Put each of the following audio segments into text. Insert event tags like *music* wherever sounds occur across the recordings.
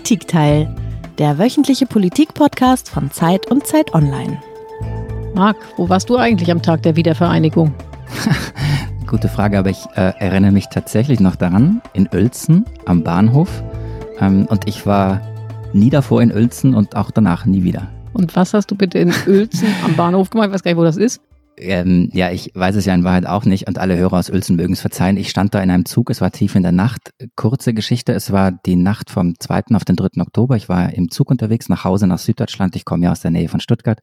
Politikteil, der wöchentliche Politik-Podcast von Zeit und Zeit Online. Marc, wo warst du eigentlich am Tag der Wiedervereinigung? *laughs* Gute Frage, aber ich äh, erinnere mich tatsächlich noch daran, in Uelzen am Bahnhof. Ähm, und ich war nie davor in Uelzen und auch danach nie wieder. Und was hast du bitte in Uelzen am Bahnhof gemacht? Ich weiß gar nicht, wo das ist. Ähm, ja, ich weiß es ja in Wahrheit auch nicht und alle Hörer aus Uelzen mögen es verzeihen. Ich stand da in einem Zug, es war tief in der Nacht. Kurze Geschichte, es war die Nacht vom 2. auf den 3. Oktober. Ich war im Zug unterwegs nach Hause nach Süddeutschland. Ich komme ja aus der Nähe von Stuttgart.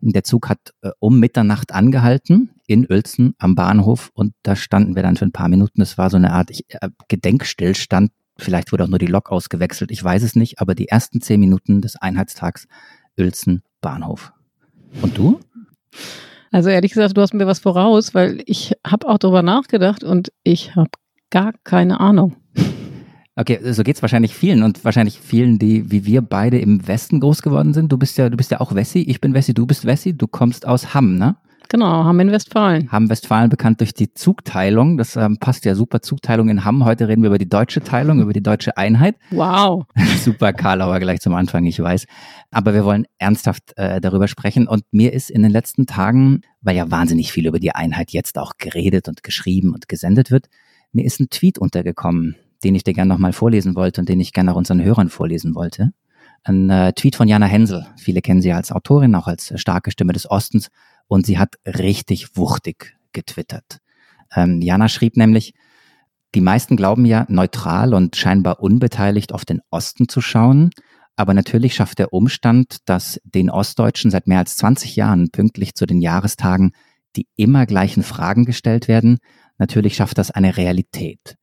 Der Zug hat äh, um Mitternacht angehalten in Uelzen am Bahnhof und da standen wir dann für ein paar Minuten. Es war so eine Art ich, äh, Gedenkstillstand. Vielleicht wurde auch nur die Lok ausgewechselt, ich weiß es nicht, aber die ersten zehn Minuten des Einheitstags Uelzen Bahnhof. Und du? Also ehrlich gesagt, du hast mir was voraus, weil ich habe auch darüber nachgedacht und ich habe gar keine Ahnung. Okay, so geht's wahrscheinlich vielen und wahrscheinlich vielen, die wie wir beide im Westen groß geworden sind. Du bist ja, du bist ja auch Wessi, ich bin Wessi, du bist Wessi, du kommst aus Hamm, ne? Genau, Hamm in Westfalen. Hamm Westfalen bekannt durch die Zugteilung. Das ähm, passt ja super. Zugteilung in Hamm. Heute reden wir über die deutsche Teilung, über die deutsche Einheit. Wow. *laughs* super Karlauer gleich zum Anfang, ich weiß. Aber wir wollen ernsthaft äh, darüber sprechen. Und mir ist in den letzten Tagen, weil ja wahnsinnig viel über die Einheit jetzt auch geredet und geschrieben und gesendet wird, mir ist ein Tweet untergekommen, den ich dir gerne nochmal vorlesen wollte und den ich gerne auch unseren Hörern vorlesen wollte. Ein äh, Tweet von Jana Hensel. Viele kennen sie als Autorin, auch als starke Stimme des Ostens und sie hat richtig wuchtig getwittert. Ähm, Jana schrieb nämlich, die meisten glauben ja, neutral und scheinbar unbeteiligt auf den Osten zu schauen. Aber natürlich schafft der Umstand, dass den Ostdeutschen seit mehr als 20 Jahren pünktlich zu den Jahrestagen die immer gleichen Fragen gestellt werden, natürlich schafft das eine Realität.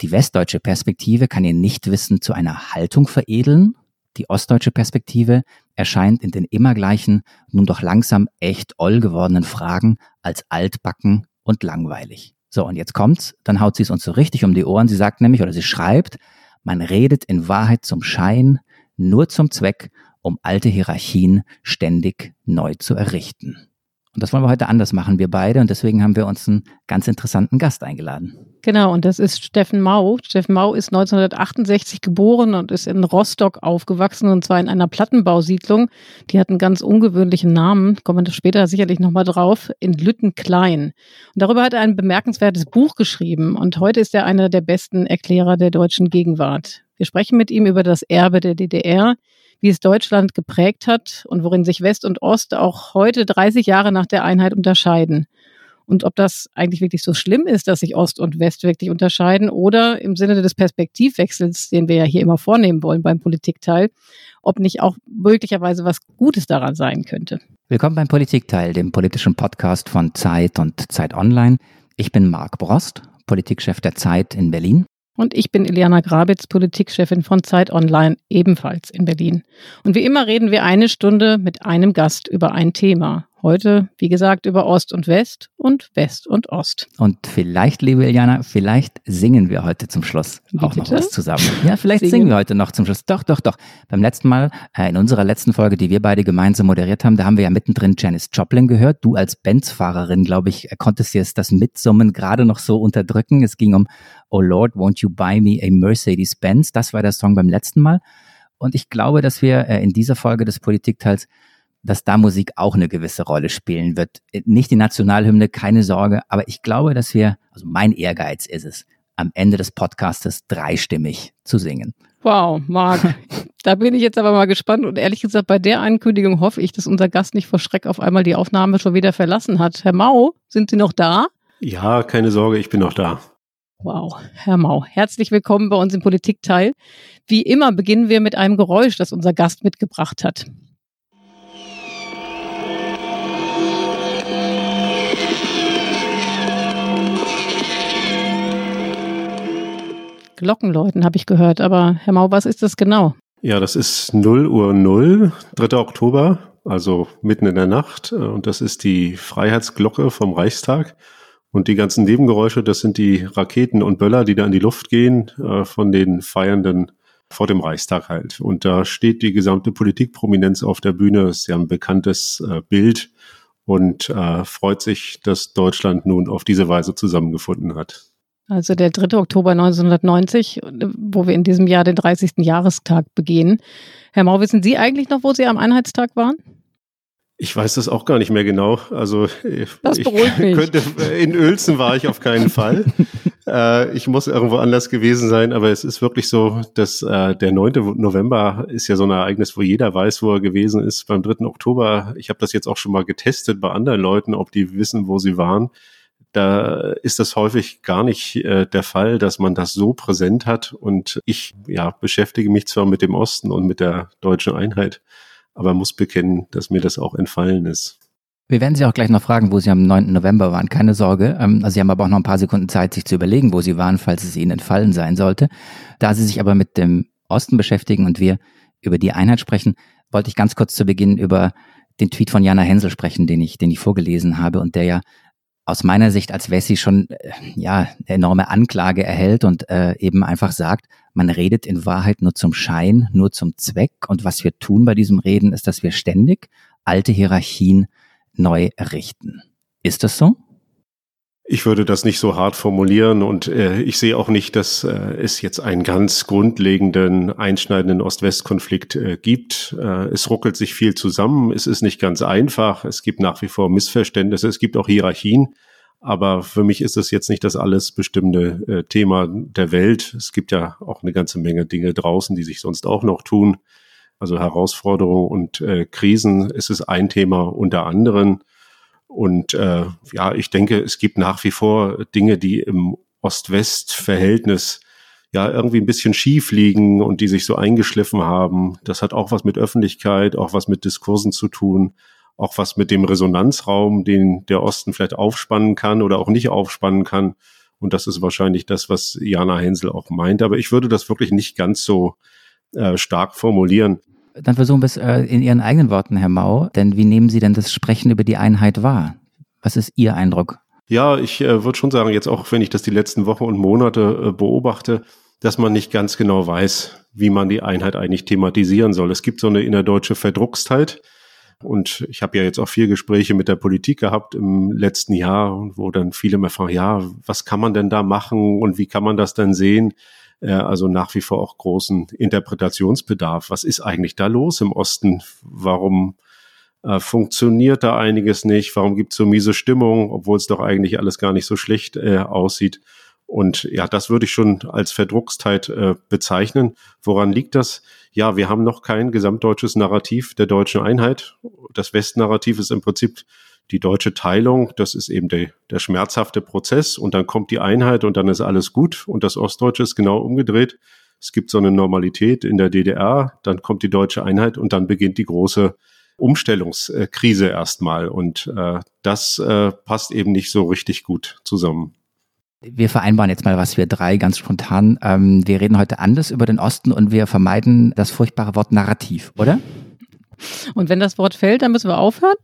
Die westdeutsche Perspektive kann ihr Nichtwissen zu einer Haltung veredeln die ostdeutsche Perspektive erscheint in den immer gleichen, nun doch langsam echt oll gewordenen Fragen als altbacken und langweilig. So, und jetzt kommt's, dann haut sie es uns so richtig um die Ohren. Sie sagt nämlich, oder sie schreibt, man redet in Wahrheit zum Schein, nur zum Zweck, um alte Hierarchien ständig neu zu errichten. Und das wollen wir heute anders machen, wir beide. Und deswegen haben wir uns einen ganz interessanten Gast eingeladen. Genau, und das ist Steffen Mau. Steffen Mau ist 1968 geboren und ist in Rostock aufgewachsen, und zwar in einer Plattenbausiedlung. Die hat einen ganz ungewöhnlichen Namen, kommen wir später sicherlich nochmal drauf, in Lüttenklein. Und darüber hat er ein bemerkenswertes Buch geschrieben. Und heute ist er einer der besten Erklärer der deutschen Gegenwart. Wir sprechen mit ihm über das Erbe der DDR, wie es Deutschland geprägt hat und worin sich West und Ost auch heute 30 Jahre nach der Einheit unterscheiden. Und ob das eigentlich wirklich so schlimm ist, dass sich Ost und West wirklich unterscheiden oder im Sinne des Perspektivwechsels, den wir ja hier immer vornehmen wollen beim Politikteil, ob nicht auch möglicherweise was Gutes daran sein könnte. Willkommen beim Politikteil, dem politischen Podcast von Zeit und Zeit Online. Ich bin Marc Brost, Politikchef der Zeit in Berlin. Und ich bin Iliana Grabitz, Politikchefin von Zeit Online, ebenfalls in Berlin. Und wie immer reden wir eine Stunde mit einem Gast über ein Thema. Heute, wie gesagt, über Ost und West und West und Ost. Und vielleicht, liebe Iliana, vielleicht singen wir heute zum Schluss wie auch bitte? noch was zusammen. Ja, vielleicht singen. singen. wir heute noch zum Schluss. Doch, doch, doch. Beim letzten Mal, äh, in unserer letzten Folge, die wir beide gemeinsam moderiert haben, da haben wir ja mittendrin Janis Joplin gehört. Du als Benz-Fahrerin, glaube ich, konntest jetzt das Mitsummen gerade noch so unterdrücken. Es ging um Oh Lord, won't you buy me a Mercedes-Benz? Das war der Song beim letzten Mal. Und ich glaube, dass wir äh, in dieser Folge des Politikteils dass da Musik auch eine gewisse Rolle spielen wird. Nicht die Nationalhymne, keine Sorge, aber ich glaube, dass wir, also mein Ehrgeiz ist es, am Ende des Podcastes dreistimmig zu singen. Wow, Marc, da bin ich jetzt aber mal gespannt und ehrlich gesagt, bei der Ankündigung hoffe ich, dass unser Gast nicht vor Schreck auf einmal die Aufnahme schon wieder verlassen hat. Herr Mau, sind Sie noch da? Ja, keine Sorge, ich bin noch da. Wow, Herr Mau, herzlich willkommen bei uns im Politikteil. Wie immer beginnen wir mit einem Geräusch, das unser Gast mitgebracht hat. Glockenläuten, habe ich gehört. Aber Herr Mau, was ist das genau? Ja, das ist 0 Uhr 0, 3. Oktober, also mitten in der Nacht. Und das ist die Freiheitsglocke vom Reichstag. Und die ganzen Nebengeräusche, das sind die Raketen und Böller, die da in die Luft gehen äh, von den Feiernden vor dem Reichstag halt. Und da steht die gesamte Politikprominenz auf der Bühne. Ist ja ein bekanntes äh, Bild und äh, freut sich, dass Deutschland nun auf diese Weise zusammengefunden hat. Also der 3. Oktober 1990, wo wir in diesem Jahr den 30. Jahrestag begehen. Herr Mau, wissen Sie eigentlich noch, wo Sie am Einheitstag waren? Ich weiß das auch gar nicht mehr genau. Also das beruhigt mich. Könnte, in Uelzen war ich auf keinen Fall. *laughs* äh, ich muss irgendwo anders gewesen sein, aber es ist wirklich so, dass äh, der 9. November ist ja so ein Ereignis, wo jeder weiß, wo er gewesen ist. Beim 3. Oktober, ich habe das jetzt auch schon mal getestet bei anderen Leuten, ob die wissen, wo sie waren. Da ist das häufig gar nicht äh, der Fall, dass man das so präsent hat. Und ich ja, beschäftige mich zwar mit dem Osten und mit der deutschen Einheit, aber muss bekennen, dass mir das auch entfallen ist. Wir werden Sie auch gleich noch fragen, wo Sie am 9. November waren. Keine Sorge. Ähm, also Sie haben aber auch noch ein paar Sekunden Zeit, sich zu überlegen, wo Sie waren, falls es Ihnen entfallen sein sollte. Da Sie sich aber mit dem Osten beschäftigen und wir über die Einheit sprechen, wollte ich ganz kurz zu Beginn über den Tweet von Jana Hensel sprechen, den ich, den ich vorgelesen habe und der ja aus meiner Sicht als Wessi schon äh, ja enorme Anklage erhält und äh, eben einfach sagt, man redet in Wahrheit nur zum Schein, nur zum Zweck und was wir tun bei diesem Reden ist, dass wir ständig alte Hierarchien neu errichten. Ist das so? Ich würde das nicht so hart formulieren und äh, ich sehe auch nicht, dass äh, es jetzt einen ganz grundlegenden, einschneidenden Ost-West-Konflikt äh, gibt. Äh, es ruckelt sich viel zusammen, es ist nicht ganz einfach, es gibt nach wie vor Missverständnisse, es gibt auch Hierarchien, aber für mich ist es jetzt nicht das alles bestimmte äh, Thema der Welt. Es gibt ja auch eine ganze Menge Dinge draußen, die sich sonst auch noch tun. Also Herausforderungen und äh, Krisen, es ist ein Thema unter anderem. Und äh, ja, ich denke, es gibt nach wie vor Dinge, die im Ost-West-Verhältnis ja irgendwie ein bisschen schief liegen und die sich so eingeschliffen haben. Das hat auch was mit Öffentlichkeit, auch was mit Diskursen zu tun, auch was mit dem Resonanzraum, den der Osten vielleicht aufspannen kann oder auch nicht aufspannen kann. Und das ist wahrscheinlich das, was Jana Hensel auch meint. Aber ich würde das wirklich nicht ganz so äh, stark formulieren. Dann versuchen wir es äh, in Ihren eigenen Worten, Herr Mau. Denn wie nehmen Sie denn das Sprechen über die Einheit wahr? Was ist Ihr Eindruck? Ja, ich äh, würde schon sagen, jetzt auch wenn ich das die letzten Wochen und Monate äh, beobachte, dass man nicht ganz genau weiß, wie man die Einheit eigentlich thematisieren soll. Es gibt so eine innerdeutsche Verdruckstheit. Und ich habe ja jetzt auch vier Gespräche mit der Politik gehabt im letzten Jahr, wo dann viele mir fragen, ja, was kann man denn da machen und wie kann man das denn sehen? Also nach wie vor auch großen Interpretationsbedarf. Was ist eigentlich da los im Osten? Warum äh, funktioniert da einiges nicht? Warum gibt es so miese Stimmung, obwohl es doch eigentlich alles gar nicht so schlecht äh, aussieht? Und ja, das würde ich schon als Verdruckstheit äh, bezeichnen. Woran liegt das? Ja, wir haben noch kein gesamtdeutsches Narrativ der deutschen Einheit. Das Westnarrativ ist im Prinzip die deutsche Teilung, das ist eben der, der schmerzhafte Prozess und dann kommt die Einheit und dann ist alles gut und das Ostdeutsche ist genau umgedreht. Es gibt so eine Normalität in der DDR, dann kommt die deutsche Einheit und dann beginnt die große Umstellungskrise erstmal und äh, das äh, passt eben nicht so richtig gut zusammen. Wir vereinbaren jetzt mal was wir drei ganz spontan. Ähm, wir reden heute anders über den Osten und wir vermeiden das furchtbare Wort Narrativ, oder? Und wenn das Wort fällt, dann müssen wir aufhören?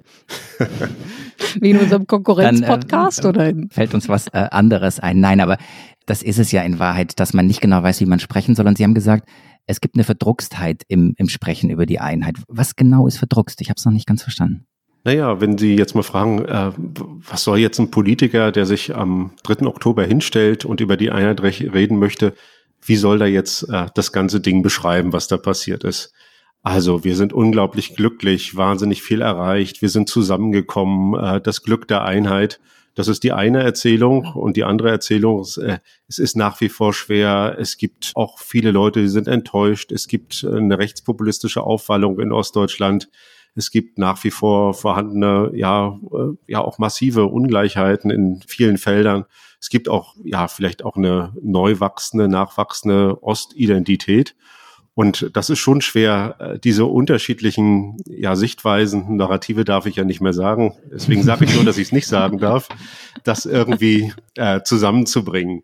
*laughs* Wie in unserem Konkurrenzpodcast? Äh, Fällt uns was äh, anderes ein? Nein, aber das ist es ja in Wahrheit, dass man nicht genau weiß, wie man sprechen soll. Und Sie haben gesagt, es gibt eine Verdruckstheit im, im Sprechen über die Einheit. Was genau ist verdruckst? Ich habe es noch nicht ganz verstanden. Naja, wenn Sie jetzt mal fragen, äh, was soll jetzt ein Politiker, der sich am 3. Oktober hinstellt und über die Einheit reden möchte, wie soll da jetzt äh, das ganze Ding beschreiben, was da passiert ist? Also wir sind unglaublich glücklich, wahnsinnig viel erreicht, wir sind zusammengekommen, äh, das Glück der Einheit. Das ist die eine Erzählung und die andere Erzählung, äh, es ist nach wie vor schwer. Es gibt auch viele Leute, die sind enttäuscht. Es gibt eine rechtspopulistische Aufwallung in Ostdeutschland. Es gibt nach wie vor vorhandene, ja, äh, ja auch massive Ungleichheiten in vielen Feldern. Es gibt auch, ja, vielleicht auch eine neu wachsende, nachwachsende Ostidentität. Und das ist schon schwer, äh, diese unterschiedlichen ja, Sichtweisen, Narrative darf ich ja nicht mehr sagen, deswegen sage ich nur, dass ich es nicht sagen darf, das irgendwie äh, zusammenzubringen.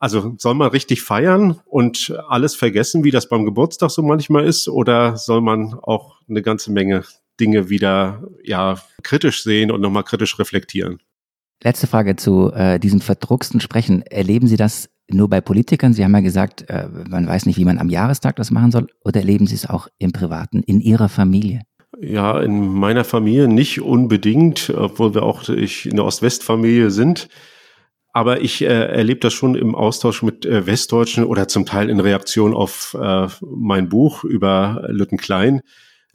Also soll man richtig feiern und alles vergessen, wie das beim Geburtstag so manchmal ist, oder soll man auch eine ganze Menge Dinge wieder ja kritisch sehen und nochmal kritisch reflektieren? Letzte Frage zu äh, diesem verdrucksten Sprechen. Erleben Sie das nur bei Politikern? Sie haben ja gesagt, äh, man weiß nicht, wie man am Jahrestag das machen soll. Oder erleben Sie es auch im Privaten, in Ihrer Familie? Ja, in meiner Familie nicht unbedingt, obwohl wir auch ich in der Ost-West-Familie sind. aber ich äh, erlebe das schon im Austausch mit äh, Westdeutschen oder zum Teil in Reaktion auf äh, mein Buch über Lütten Klein.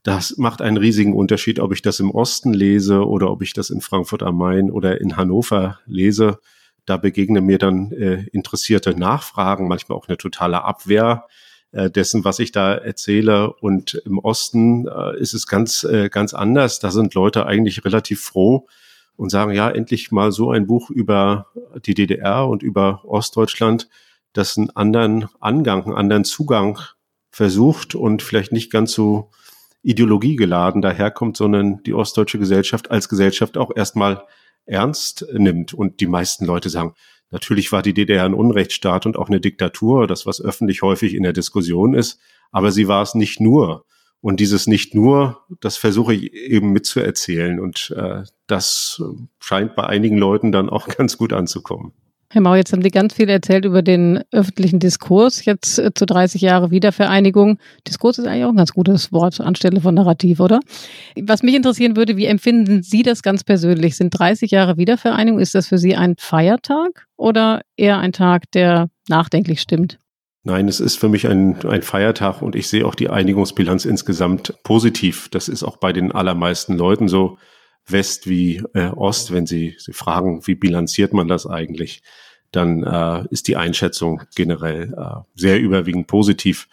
Das macht einen riesigen Unterschied, ob ich das im Osten lese oder ob ich das in Frankfurt am Main oder in Hannover lese. Da begegnen mir dann äh, interessierte Nachfragen, manchmal auch eine totale Abwehr äh, dessen, was ich da erzähle. Und im Osten äh, ist es ganz, äh, ganz anders. Da sind Leute eigentlich relativ froh, und sagen, ja, endlich mal so ein Buch über die DDR und über Ostdeutschland, das einen anderen Angang, einen anderen Zugang versucht und vielleicht nicht ganz so ideologiegeladen daherkommt, sondern die ostdeutsche Gesellschaft als Gesellschaft auch erstmal ernst nimmt. Und die meisten Leute sagen, natürlich war die DDR ein Unrechtsstaat und auch eine Diktatur, das was öffentlich häufig in der Diskussion ist, aber sie war es nicht nur. Und dieses nicht nur, das versuche ich eben mitzuerzählen. Und äh, das scheint bei einigen Leuten dann auch *laughs* ganz gut anzukommen. Herr Mau, jetzt haben Sie ganz viel erzählt über den öffentlichen Diskurs, jetzt äh, zu 30 Jahre Wiedervereinigung. Diskurs ist eigentlich auch ein ganz gutes Wort anstelle von Narrativ, oder? Was mich interessieren würde, wie empfinden Sie das ganz persönlich? Sind 30 Jahre Wiedervereinigung, ist das für Sie ein Feiertag oder eher ein Tag, der nachdenklich stimmt? Nein, es ist für mich ein, ein Feiertag und ich sehe auch die Einigungsbilanz insgesamt positiv. Das ist auch bei den allermeisten Leuten so, West wie äh, Ost, wenn Sie, Sie fragen, wie bilanziert man das eigentlich, dann äh, ist die Einschätzung generell äh, sehr überwiegend positiv.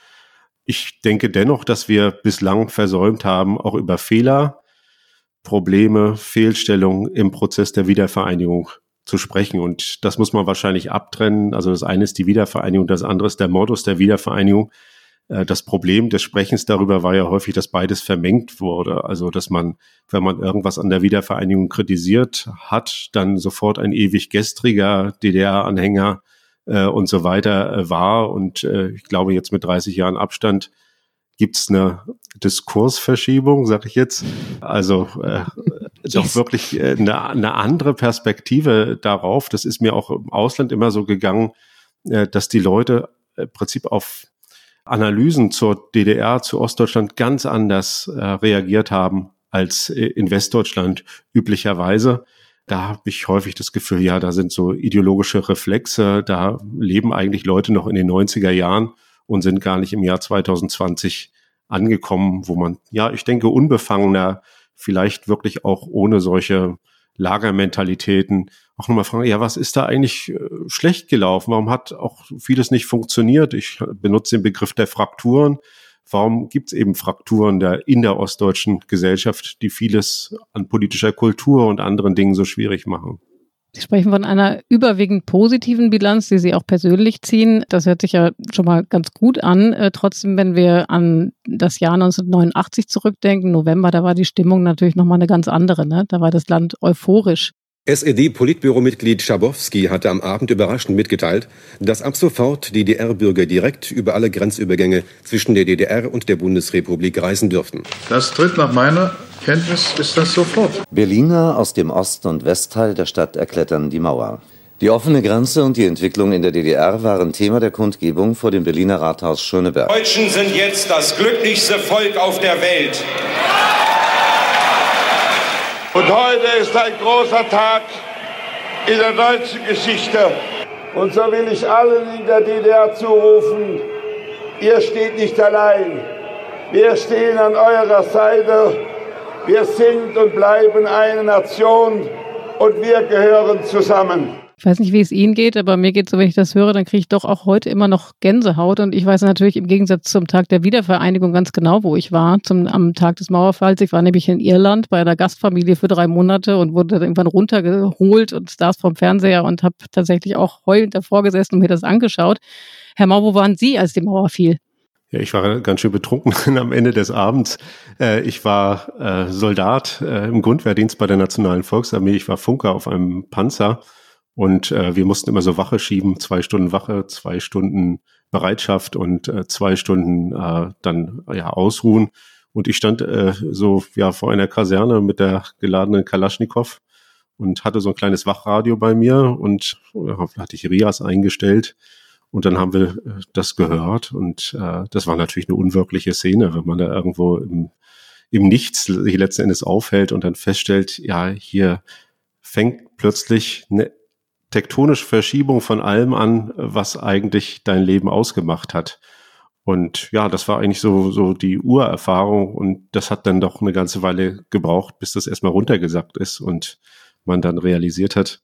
Ich denke dennoch, dass wir bislang versäumt haben, auch über Fehler, Probleme, Fehlstellungen im Prozess der Wiedervereinigung zu sprechen. Und das muss man wahrscheinlich abtrennen. Also das eine ist die Wiedervereinigung, das andere ist der Modus der Wiedervereinigung. Äh, das Problem des Sprechens darüber war ja häufig, dass beides vermengt wurde. Also, dass man, wenn man irgendwas an der Wiedervereinigung kritisiert hat, dann sofort ein ewig gestriger DDR-Anhänger äh, und so weiter äh, war. Und äh, ich glaube, jetzt mit 30 Jahren Abstand gibt es eine Diskursverschiebung, sag ich jetzt. Also äh, yes. doch wirklich äh, eine, eine andere Perspektive darauf. Das ist mir auch im Ausland immer so gegangen, äh, dass die Leute im Prinzip auf Analysen zur DDR, zu Ostdeutschland ganz anders äh, reagiert haben als in Westdeutschland üblicherweise. Da habe ich häufig das Gefühl, ja, da sind so ideologische Reflexe, da leben eigentlich Leute noch in den 90er Jahren und sind gar nicht im Jahr 2020 angekommen, wo man, ja, ich denke, unbefangener, vielleicht wirklich auch ohne solche Lagermentalitäten auch nochmal fragen, ja, was ist da eigentlich äh, schlecht gelaufen? Warum hat auch vieles nicht funktioniert? Ich benutze den Begriff der Frakturen. Warum gibt es eben Frakturen der, in der ostdeutschen Gesellschaft, die vieles an politischer Kultur und anderen Dingen so schwierig machen? Sie sprechen von einer überwiegend positiven Bilanz, die Sie auch persönlich ziehen. Das hört sich ja schon mal ganz gut an. Äh, trotzdem, wenn wir an das Jahr 1989 zurückdenken, November, da war die Stimmung natürlich nochmal eine ganz andere. Ne? Da war das Land euphorisch. SED-Politbüromitglied Schabowski hatte am Abend überraschend mitgeteilt, dass ab sofort DDR-Bürger direkt über alle Grenzübergänge zwischen der DDR und der Bundesrepublik reisen dürften. Das tritt nach meiner Kenntnis ist das sofort. Berliner aus dem Ost- und Westteil der Stadt erklettern die Mauer. Die offene Grenze und die Entwicklung in der DDR waren Thema der Kundgebung vor dem Berliner Rathaus Schöneberg. Die Deutschen sind jetzt das glücklichste Volk auf der Welt. Und heute ist ein großer Tag in der deutschen Geschichte. Und so will ich allen in der DDR zurufen, ihr steht nicht allein. Wir stehen an eurer Seite. Wir sind und bleiben eine Nation und wir gehören zusammen. Ich weiß nicht, wie es Ihnen geht, aber mir geht so, wenn ich das höre, dann kriege ich doch auch heute immer noch Gänsehaut. Und ich weiß natürlich im Gegensatz zum Tag der Wiedervereinigung ganz genau, wo ich war, zum, am Tag des Mauerfalls. Ich war nämlich in Irland bei einer Gastfamilie für drei Monate und wurde dann irgendwann runtergeholt und saß vom Fernseher und habe tatsächlich auch heulend davor gesessen und mir das angeschaut. Herr Mau, wo waren Sie, als die Mauer fiel? Ja, ich war ganz schön betrunken *laughs* am Ende des Abends. Äh, ich war äh, Soldat äh, im Grundwehrdienst bei der Nationalen Volksarmee. Ich war Funker auf einem Panzer und äh, wir mussten immer so Wache schieben, zwei Stunden Wache, zwei Stunden Bereitschaft und äh, zwei Stunden äh, dann ja ausruhen. Und ich stand äh, so ja vor einer Kaserne mit der geladenen Kalaschnikow und hatte so ein kleines Wachradio bei mir und ja, hatte ich Rias eingestellt. Und dann haben wir äh, das gehört und äh, das war natürlich eine unwirkliche Szene, wenn man da irgendwo im, im Nichts sich letzten Endes aufhält und dann feststellt, ja, hier fängt plötzlich eine tektonische Verschiebung von allem an, was eigentlich dein Leben ausgemacht hat. Und ja, das war eigentlich so, so die Urerfahrung und das hat dann doch eine ganze Weile gebraucht, bis das erstmal runtergesackt ist und man dann realisiert hat,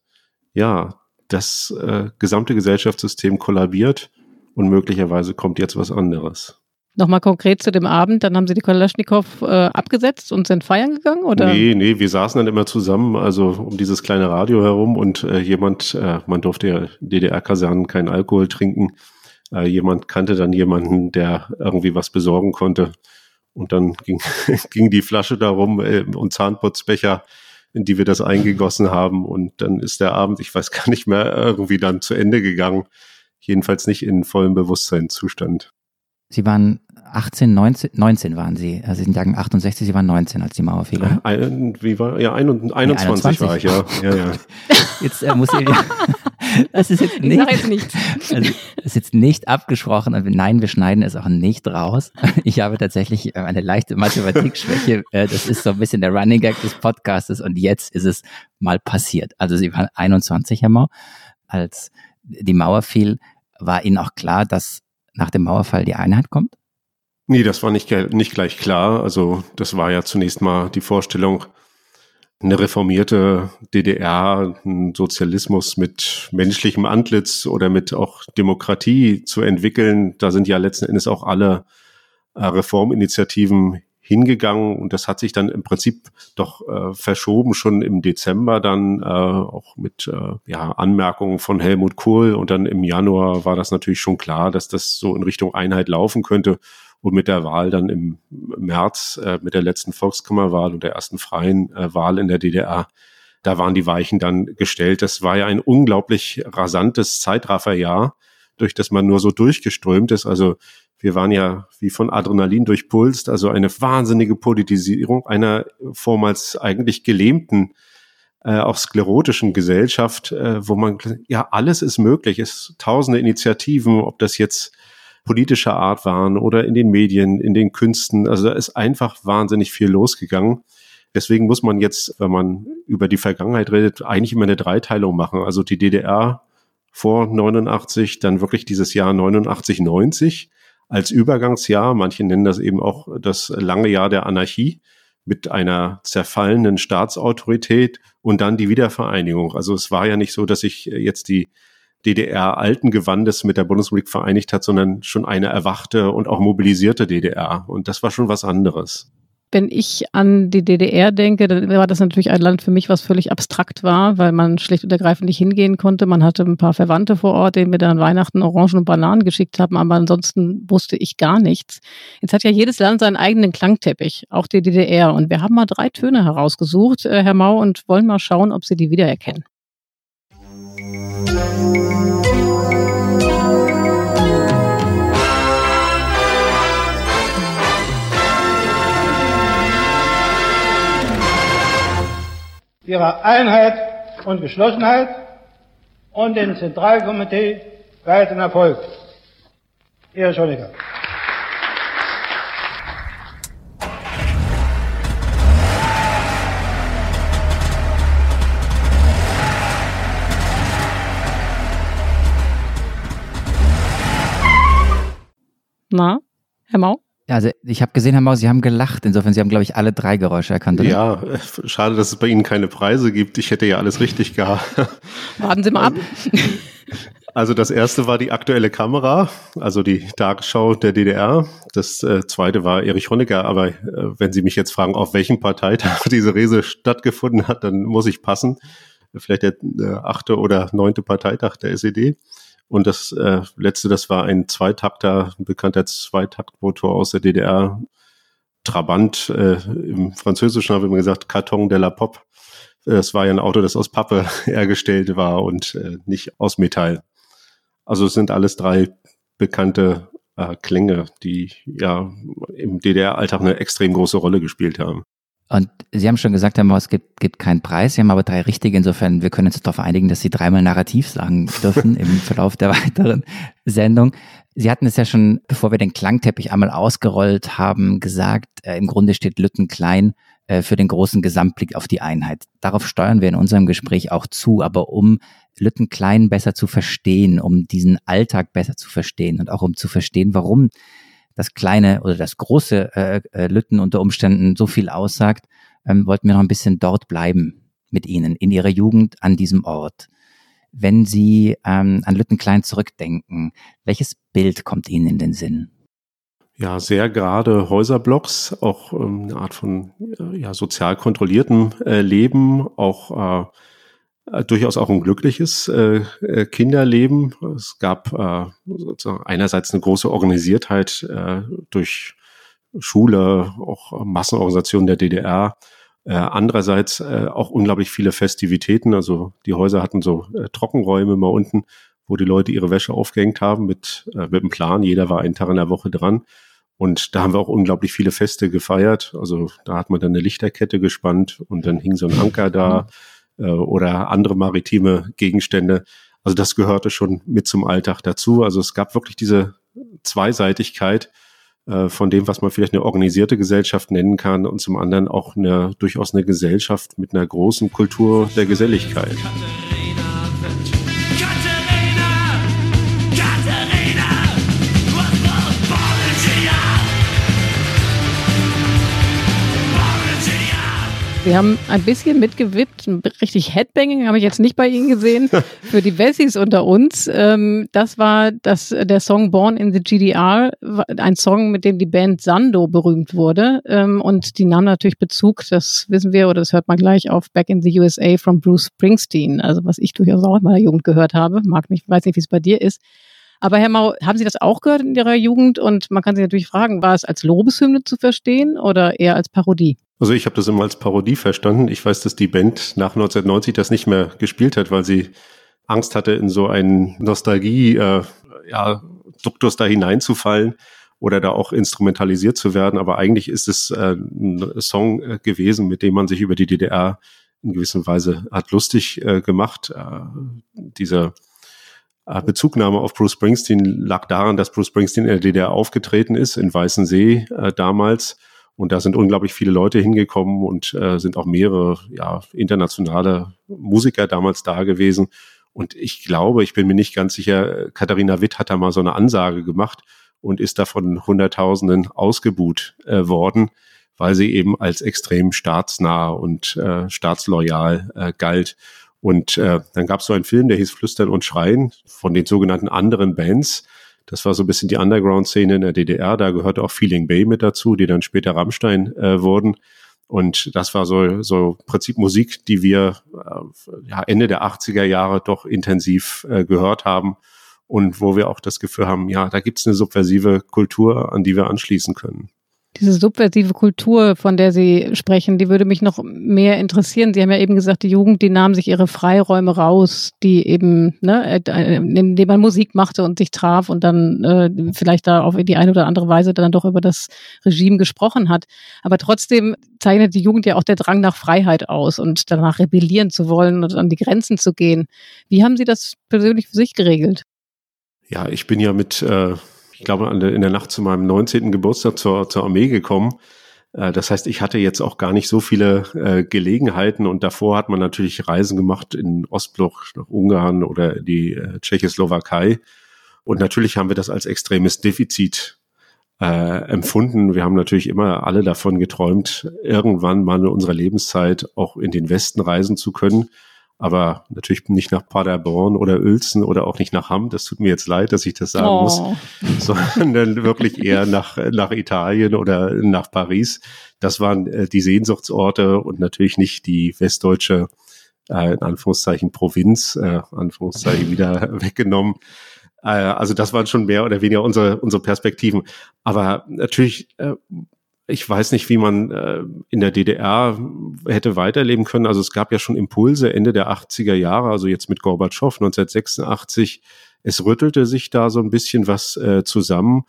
ja, das äh, gesamte Gesellschaftssystem kollabiert und möglicherweise kommt jetzt was anderes. Nochmal konkret zu dem Abend, dann haben Sie die Kalaschnikow äh, abgesetzt und sind feiern gegangen? Oder? Nee, nee, wir saßen dann immer zusammen, also um dieses kleine Radio herum und äh, jemand, äh, man durfte ja DDR-Kasernen keinen Alkohol trinken, äh, jemand kannte dann jemanden, der irgendwie was besorgen konnte. Und dann ging, *laughs* ging die Flasche darum äh, und Zahnputzbecher, in die wir das eingegossen haben. Und dann ist der Abend, ich weiß gar nicht mehr, irgendwie dann zu Ende gegangen. Jedenfalls nicht in vollem Bewusstseinszustand. Sie waren 18, 19, 19 waren Sie. Also Sie sind Jahrgang 68, Sie waren 19, als die Mauer fiel, Ein, wie war, ja, 21, 21 war ich, ja. ja, ja. *laughs* Jetzt äh, muss ich, *laughs* das ist jetzt nicht, ich jetzt nichts. *laughs* Also, das ist jetzt nicht abgesprochen. Und nein, wir schneiden es auch nicht raus. Ich habe tatsächlich äh, eine leichte Mathematikschwäche. Äh, das ist so ein bisschen der Running Gag des Podcastes. Und jetzt ist es mal passiert. Also Sie waren 21, Herr Mau. Als die Mauer fiel, war Ihnen auch klar, dass nach dem Mauerfall die Einheit kommt? Nee, das war nicht, nicht gleich klar. Also das war ja zunächst mal die Vorstellung, eine reformierte DDR, ein Sozialismus mit menschlichem Antlitz oder mit auch Demokratie zu entwickeln. Da sind ja letzten Endes auch alle äh, Reforminitiativen hingegangen und das hat sich dann im Prinzip doch äh, verschoben schon im Dezember dann äh, auch mit äh, ja, Anmerkungen von Helmut Kohl und dann im Januar war das natürlich schon klar, dass das so in Richtung Einheit laufen könnte und mit der Wahl dann im März äh, mit der letzten Volkskammerwahl und der ersten freien äh, Wahl in der DDR da waren die Weichen dann gestellt. Das war ja ein unglaublich rasantes Zeitrafferjahr, durch das man nur so durchgeströmt ist. Also wir waren ja wie von Adrenalin durchpulst, also eine wahnsinnige Politisierung einer vormals eigentlich gelähmten, äh, auch sklerotischen Gesellschaft, äh, wo man, ja, alles ist möglich, es tausende Initiativen, ob das jetzt politischer Art waren oder in den Medien, in den Künsten, also da ist einfach wahnsinnig viel losgegangen. Deswegen muss man jetzt, wenn man über die Vergangenheit redet, eigentlich immer eine Dreiteilung machen. Also die DDR vor 89, dann wirklich dieses Jahr 89, 90 als Übergangsjahr. Manche nennen das eben auch das lange Jahr der Anarchie mit einer zerfallenen Staatsautorität und dann die Wiedervereinigung. Also es war ja nicht so, dass sich jetzt die DDR alten Gewandes mit der Bundesrepublik vereinigt hat, sondern schon eine erwachte und auch mobilisierte DDR. Und das war schon was anderes. Wenn ich an die DDR denke, dann war das natürlich ein Land für mich, was völlig abstrakt war, weil man schlicht und ergreifend nicht hingehen konnte. Man hatte ein paar Verwandte vor Ort, denen wir dann Weihnachten Orangen und Bananen geschickt haben, aber ansonsten wusste ich gar nichts. Jetzt hat ja jedes Land seinen eigenen Klangteppich, auch die DDR. Und wir haben mal drei Töne herausgesucht, äh, Herr Mau, und wollen mal schauen, ob Sie die wiedererkennen. Ihrer Einheit und Geschlossenheit und dem Zentralkomitee weiteren Erfolg. Ihre Schoniger. Na, Herr Mau? Also ich habe gesehen, Herr Maus, Sie haben gelacht. Insofern, Sie haben, glaube ich, alle drei Geräusche erkannt. Oder? Ja, schade, dass es bei Ihnen keine Preise gibt. Ich hätte ja alles richtig gehabt. Warten Sie mal ab. *laughs* Also das erste war die aktuelle Kamera, also die Tagesschau der DDR. Das äh, zweite war Erich Honecker. Aber äh, wenn Sie mich jetzt fragen, auf welchem Parteitag *laughs* diese Rese stattgefunden hat, dann muss ich passen. Vielleicht der äh, achte oder neunte Parteitag der SED. Und das äh, letzte, das war ein Zweitakter, ein bekannter Zweitaktmotor aus der DDR. Trabant, äh, im Französischen haben wir immer gesagt, Carton de la Pop. Es war ja ein Auto, das aus Pappe *laughs* hergestellt war und äh, nicht aus Metall. Also es sind alles drei bekannte äh, Klänge, die ja im DDR-Alltag eine extrem große Rolle gespielt haben. Und Sie haben schon gesagt, Herr Maus, es gibt, gibt keinen Preis. Sie haben aber drei richtige. Insofern, wir können uns darauf einigen, dass Sie dreimal narrativ sagen dürfen *laughs* im Verlauf der weiteren Sendung. Sie hatten es ja schon, bevor wir den Klangteppich einmal ausgerollt haben, gesagt, äh, im Grunde steht Lütten klein äh, für den großen Gesamtblick auf die Einheit. Darauf steuern wir in unserem Gespräch auch zu. Aber um Lütten Klein besser zu verstehen, um diesen Alltag besser zu verstehen und auch um zu verstehen, warum das kleine oder das große äh, äh, Lütten unter Umständen so viel aussagt, ähm, wollten wir noch ein bisschen dort bleiben mit Ihnen, in Ihrer Jugend an diesem Ort. Wenn Sie ähm, an Lütten Klein zurückdenken, welches Bild kommt Ihnen in den Sinn? Ja, sehr gerade Häuserblocks, auch ähm, eine Art von ja, sozial kontrolliertem äh, Leben, auch äh, äh, durchaus auch ein glückliches äh, äh, Kinderleben. Es gab äh, sozusagen einerseits eine große Organisiertheit äh, durch Schule, auch Massenorganisationen der DDR. Äh, andererseits äh, auch unglaublich viele Festivitäten. Also die Häuser hatten so äh, Trockenräume mal unten, wo die Leute ihre Wäsche aufgehängt haben mit, äh, mit einem Plan. Jeder war einen Tag in der Woche dran. Und da haben wir auch unglaublich viele Feste gefeiert. Also da hat man dann eine Lichterkette gespannt und dann hing so ein Anker da. Mhm äh, oder andere maritime Gegenstände. Also das gehörte schon mit zum Alltag dazu. Also es gab wirklich diese Zweiseitigkeit äh, von dem, was man vielleicht eine organisierte Gesellschaft nennen kann und zum anderen auch eine durchaus eine Gesellschaft mit einer großen Kultur der Geselligkeit. Wir haben ein bisschen mitgewippt, richtig Headbanging habe ich jetzt nicht bei Ihnen gesehen. *laughs* Für die Wessis unter uns, ähm, das war das, der Song Born in the GDR, ein Song, mit dem die Band Sando berühmt wurde. Ähm, und die nahm natürlich Bezug, das wissen wir oder das hört man gleich auf Back in the USA von Bruce Springsteen. Also was ich durchaus auch in meiner Jugend gehört habe. Mag nicht, weiß nicht, wie es bei dir ist. Aber Herr Mau, haben Sie das auch gehört in Ihrer Jugend? Und man kann sich natürlich fragen, war es als Lobeshymne zu verstehen oder eher als Parodie? Also ich habe das immer als Parodie verstanden. Ich weiß, dass die Band nach 1990 das nicht mehr gespielt hat, weil sie Angst hatte, in so einen Nostalgie, äh, ja, da hineinzufallen oder da auch instrumentalisiert zu werden. Aber eigentlich ist es äh, ein Song äh, gewesen, mit dem man sich über die DDR in gewisser Weise hat lustig äh, gemacht. Äh, diese äh, Bezugnahme auf Bruce Springsteen lag daran, dass Bruce Springsteen in der DDR aufgetreten ist, in Weißensee äh, damals und da sind unglaublich viele Leute hingekommen und äh, sind auch mehrere ja, internationale Musiker damals da gewesen. Und ich glaube, ich bin mir nicht ganz sicher, Katharina Witt hat da mal so eine Ansage gemacht und ist davon Hunderttausenden ausgebuht äh, worden, weil sie eben als extrem staatsnah und äh, staatsloyal äh, galt. Und äh, dann gab es so einen Film, der hieß Flüstern und Schreien von den sogenannten anderen Bands. Das war so ein bisschen die Underground-Szene in der DDR. Da gehörte auch Feeling Bay mit dazu, die dann später Rammstein äh, wurden. Und das war so, so Prinzip Musik, die wir äh, ja, Ende der 80er Jahre doch intensiv äh, gehört haben und wo wir auch das Gefühl haben, ja, da gibt's eine subversive Kultur, an die wir anschließen können diese subversive Kultur, von der Sie sprechen, die würde mich noch mehr interessieren. Sie haben ja eben gesagt, die Jugend, die nahm sich ihre Freiräume raus, die eben, ne, äh, indem man Musik machte und sich traf und dann äh, vielleicht da auf die eine oder andere Weise dann doch über das Regime gesprochen hat. Aber trotzdem zeichnet die Jugend ja auch der Drang nach Freiheit aus und danach rebellieren zu wollen und an die Grenzen zu gehen. Wie haben Sie das persönlich für sich geregelt? Ja, ich bin ja mit äh ich glaube, in der Nacht zu meinem 19. Geburtstag zur, zur Armee gekommen. Äh, das heißt, ich hatte jetzt auch gar nicht so viele äh, Gelegenheiten und davor hat man natürlich Reisen gemacht in Ostblock, nach Ungarn oder die äh, Tschechoslowakei. Und natürlich haben wir das als extremes Defizit äh, empfunden. Wir haben natürlich immer alle davon geträumt, irgendwann mal in unserer Lebenszeit auch in den Westen reisen zu können aber natürlich nicht nach Paderborn oder Uelzen oder auch nicht nach Hamm. Das tut mir jetzt leid, dass ich das sagen oh. muss, *laughs* sondern wirklich eher nach, nach Italien oder nach Paris. Das waren äh, die Sehnsuchtsorte und natürlich nicht die westdeutsche, äh, in Anführungszeichen, Provinz, äh, Anführungszeichen wieder *laughs* weggenommen. Äh, also das waren schon mehr oder weniger unsere, unsere Perspektiven. Aber natürlich äh, ich weiß nicht, wie man äh, in der DDR hätte weiterleben können. Also es gab ja schon Impulse Ende der 80er Jahre, also jetzt mit Gorbatschow 1986. Es rüttelte sich da so ein bisschen was äh, zusammen.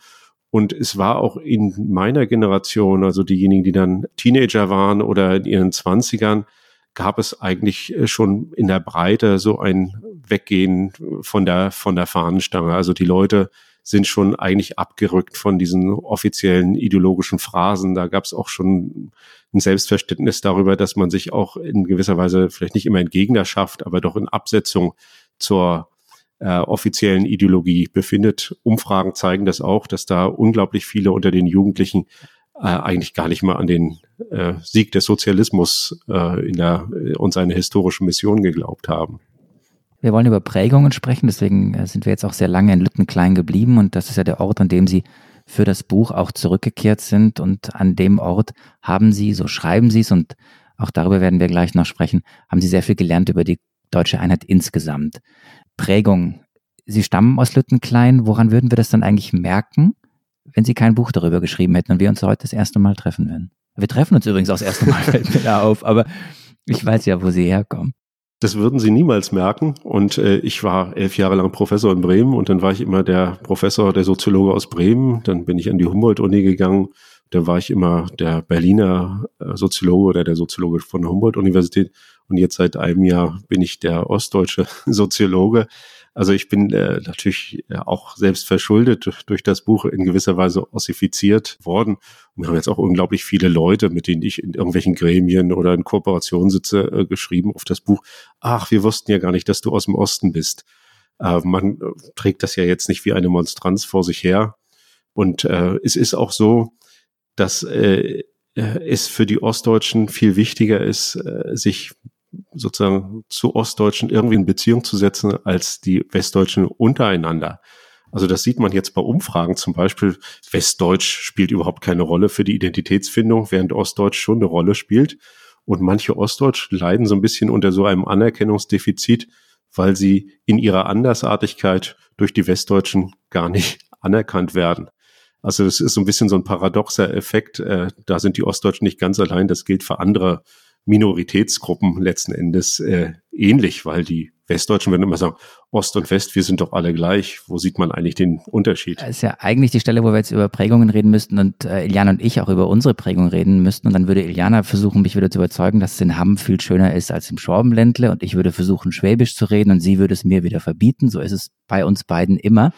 Und es war auch in meiner Generation, also diejenigen, die dann Teenager waren oder in ihren Zwanzigern, gab es eigentlich äh, schon in der Breite so ein Weggehen von der, von der Fahnenstange. Also die Leute sind schon eigentlich abgerückt von diesen offiziellen ideologischen Phrasen. Da gab es auch schon ein Selbstverständnis darüber, dass man sich auch in gewisser Weise vielleicht nicht immer in Gegnerschaft, aber doch in Absetzung zur äh, offiziellen Ideologie befindet. Umfragen zeigen das auch, dass da unglaublich viele unter den Jugendlichen äh, eigentlich gar nicht mal an den äh, Sieg des Sozialismus äh, in der, äh, und seine historische Mission geglaubt haben. Wir wollen über Prägungen sprechen, deswegen äh, sind wir jetzt auch sehr lange in Lüttenklein geblieben und das ist ja der Ort, an dem Sie für das Buch auch zurückgekehrt sind und an dem Ort haben Sie, so schreiben Sie es und auch darüber werden wir gleich noch sprechen, haben Sie sehr viel gelernt über die deutsche Einheit insgesamt. Prägung. Sie stammen aus Lüttenklein. Woran würden wir das dann eigentlich merken, wenn Sie kein Buch darüber geschrieben hätten und wir uns heute das erste Mal treffen würden? Wir treffen uns übrigens auch das erste Mal, *laughs* da auf, aber ich weiß ja, wo Sie herkommen. Das würden Sie niemals merken. Und äh, ich war elf Jahre lang Professor in Bremen und dann war ich immer der Professor, der Soziologe aus Bremen. Dann bin ich an die Humboldt-Uni gegangen. Da war ich immer der Berliner äh, Soziologe oder der Soziologe von der Humboldt-Universität. Und jetzt seit einem Jahr bin ich der ostdeutsche *laughs* Soziologe. Also ich bin äh, natürlich äh, auch selbst verschuldet durch, das Buch in gewisser Weise ossifiziert worden. Und wir haben jetzt auch unglaublich viele Leute, mit denen ich in irgendwelchen Gremien oder in Kooperationen sitze, äh, geschrieben auf das Buch. Ach, wir wussten ja gar nicht, dass du aus dem Osten bist. Äh, man äh, trägt das ja jetzt nicht wie eine Monstranz vor sich her. Und äh, es ist auch so, dass äh, äh es für die Ostdeutschen viel wichtiger ist, äh, sich sozusagen zu Ostdeutschen irgendwie in Beziehung zu setzen als die Westdeutschen untereinander. Also das sieht man jetzt bei Umfragen zum Beispiel. Westdeutsch spielt überhaupt keine Rolle für die Identitätsfindung, während Ostdeutsch schon eine Rolle spielt. Und manche Ostdeutsch leiden so ein bisschen unter so einem Anerkennungsdefizit, weil sie in ihrer Andersartigkeit durch die Westdeutschen gar nicht anerkannt werden. Also es ist so ein bisschen so ein paradoxer Effekt. Äh, da sind die Ostdeutschen nicht ganz allein. Das gilt für andere Minoritätsgruppen letzten Endes äh, ähnlich, weil die Westdeutschen werden immer sagen, Ost und West, wir sind doch alle gleich. Wo sieht man eigentlich den Unterschied? Das ist ja eigentlich die Stelle, wo wir jetzt über Prägungen reden müssten und äh, Iliana und ich auch über unsere Prägung reden müssten. Und dann würde Iliana versuchen, mich wieder zu überzeugen, dass es in Hamm viel schöner ist als im Schwabenländle. Und ich würde versuchen, Schwäbisch zu reden und sie würde es mir wieder verbieten. So ist es bei uns beiden immer.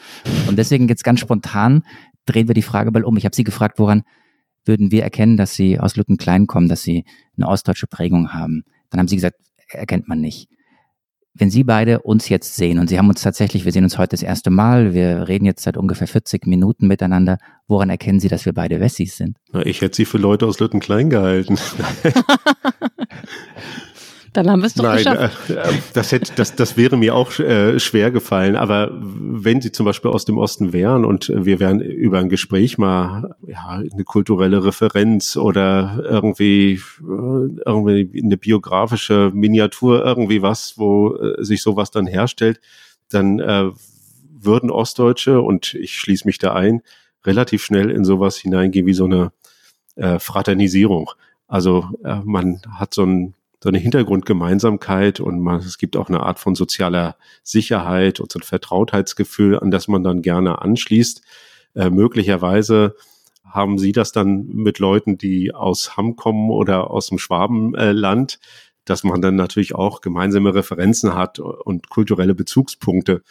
Und deswegen jetzt ganz spontan drehen wir die Frage mal um. Ich habe sie gefragt, woran würden wir erkennen, dass sie aus Lückenklein kommen, dass sie eine ostdeutsche Prägung haben. Dann haben sie gesagt, erkennt man nicht. Wenn Sie beide uns jetzt sehen und Sie haben uns tatsächlich, wir sehen uns heute das erste Mal, wir reden jetzt seit ungefähr 40 Minuten miteinander, woran erkennen Sie, dass wir beide Wessis sind? Na, ich hätte Sie für Leute aus Lüttenklein gehalten. *laughs* *laughs* Dann haben wir es doch Nein, geschafft. Äh, äh, das, hätte, das, das wäre mir auch äh, schwer gefallen. Aber wenn Sie zum Beispiel aus dem Osten wären und wir wären über ein Gespräch mal ja, eine kulturelle Referenz oder irgendwie, äh, irgendwie eine biografische Miniatur, irgendwie was, wo äh, sich sowas dann herstellt, dann äh, würden Ostdeutsche, und ich schließe mich da ein, relativ schnell in sowas hineingehen wie so eine äh, Fraternisierung. Also äh, man hat so ein so eine Hintergrundgemeinsamkeit und man, es gibt auch eine Art von sozialer Sicherheit und so ein Vertrautheitsgefühl, an das man dann gerne anschließt. Äh, möglicherweise haben Sie das dann mit Leuten, die aus Hamm kommen oder aus dem Schwabenland, dass man dann natürlich auch gemeinsame Referenzen hat und kulturelle Bezugspunkte.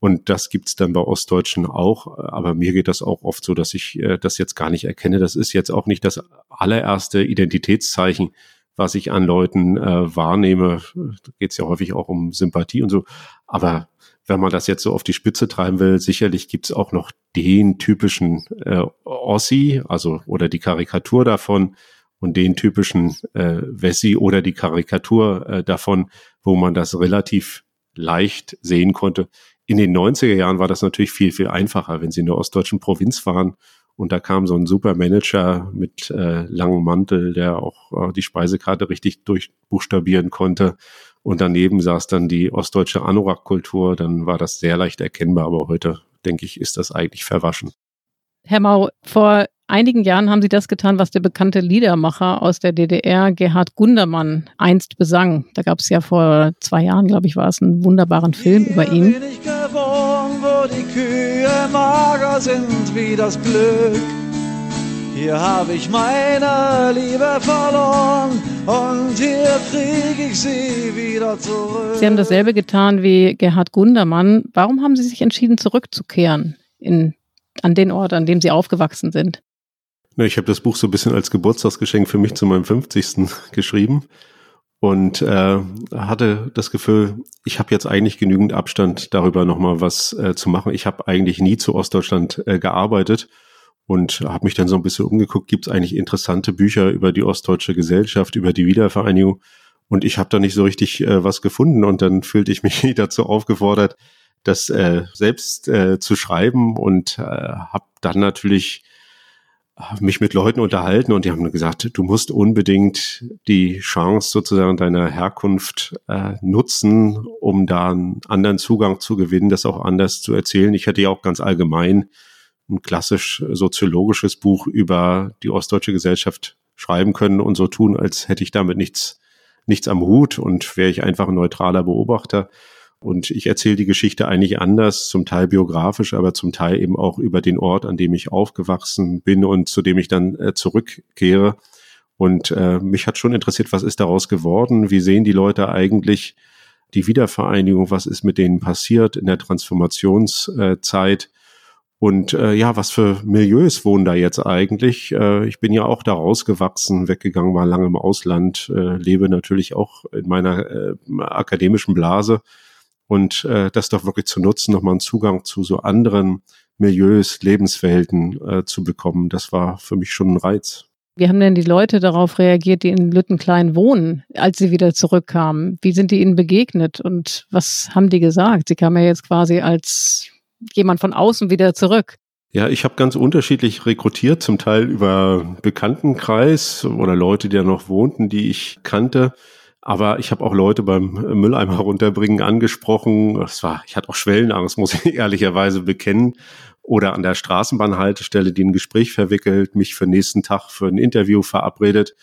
Und das gibt's dann bei Ostdeutschen auch. Aber mir geht das auch oft so, dass ich äh, das jetzt gar nicht erkenne. Das ist jetzt auch nicht das allererste Identitätszeichen was ich an Leuten äh, wahrnehme. Da geht es ja häufig auch um Sympathie und so. Aber wenn man das jetzt so auf die Spitze treiben will, sicherlich gibt's auch noch den typischen äh, Ossi, also oder die Karikatur davon und den typischen äh, Wessi oder die Karikatur äh, davon, wo man das relativ leicht sehen konnte. In den 90er Jahren war das natürlich viel, viel einfacher, wenn Sie in der ostdeutschen Provinz waren und da kam so ein super Manager mit äh, langem Mantel, der auch äh, die Speisekarte richtig durchbuchstabieren konnte. Und daneben saß dann die ostdeutsche Anorak-Kultur. Dann war das sehr leicht erkennbar. Aber heute, denke ich, ist das eigentlich verwaschen. Herr Mau, vor einigen Jahren haben Sie das getan, was der bekannte Liedermacher aus der DDR, Gerhard Gundermann, einst besang. Da gab es ja vor zwei Jahren, glaube ich, war es einen wunderbaren Film über ihn wo die Kühe mager sind wie das Glück. Hier habe ich meine Liebe verloren und hier kriege ich sie wieder zurück. Sie haben dasselbe getan wie Gerhard Gundermann. Warum haben Sie sich entschieden, zurückzukehren in, an den Ort, an dem Sie aufgewachsen sind? Ich habe das Buch so ein bisschen als Geburtstagsgeschenk für mich zu meinem 50. *laughs* geschrieben und äh, hatte das Gefühl, ich habe jetzt eigentlich genügend Abstand darüber nochmal was äh, zu machen. Ich habe eigentlich nie zu Ostdeutschland äh, gearbeitet und habe mich dann so ein bisschen umgeguckt, gibt es eigentlich interessante Bücher über die ostdeutsche Gesellschaft, über die Wiedervereinigung und ich habe da nicht so richtig äh, was gefunden und dann fühlte ich mich *laughs* dazu aufgefordert, das äh, selbst äh, zu schreiben und äh, habe dann natürlich mich mit Leuten unterhalten und die haben gesagt, du musst unbedingt die Chance sozusagen deiner Herkunft äh, nutzen, um da einen anderen Zugang zu gewinnen, das auch anders zu erzählen. Ich hätte ja auch ganz allgemein ein klassisch soziologisches Buch über die ostdeutsche Gesellschaft schreiben können und so tun, als hätte ich damit nichts, nichts am Hut und wäre ich einfach ein neutraler Beobachter. Und ich erzähle die Geschichte eigentlich anders, zum Teil biografisch, aber zum Teil eben auch über den Ort, an dem ich aufgewachsen bin und zu dem ich dann äh, zurückkehre. Und äh, mich hat schon interessiert, was ist daraus geworden? Wie sehen die Leute eigentlich die Wiedervereinigung? Was ist mit denen passiert in der Transformationszeit? Und äh, ja, was für Milieus wohnen da jetzt eigentlich? Äh, ich bin ja auch da rausgewachsen, weggegangen, war lange im Ausland, äh, lebe natürlich auch in meiner äh, akademischen Blase und äh, das doch wirklich zu nutzen, nochmal einen Zugang zu so anderen Milieus, Lebenswelten äh, zu bekommen, das war für mich schon ein Reiz. Wie haben denn die Leute darauf reagiert, die in Lüttenklein wohnen, als sie wieder zurückkamen? Wie sind die ihnen begegnet und was haben die gesagt? Sie kamen ja jetzt quasi als jemand von außen wieder zurück. Ja, ich habe ganz unterschiedlich rekrutiert, zum Teil über Bekanntenkreis oder Leute, die da noch wohnten, die ich kannte. Aber ich habe auch Leute beim Mülleimer runterbringen angesprochen. Das war, ich hatte auch Schwellenangst, muss ich *laughs* ehrlicherweise bekennen. Oder an der Straßenbahnhaltestelle, die ein Gespräch verwickelt, mich für nächsten Tag für ein Interview verabredet.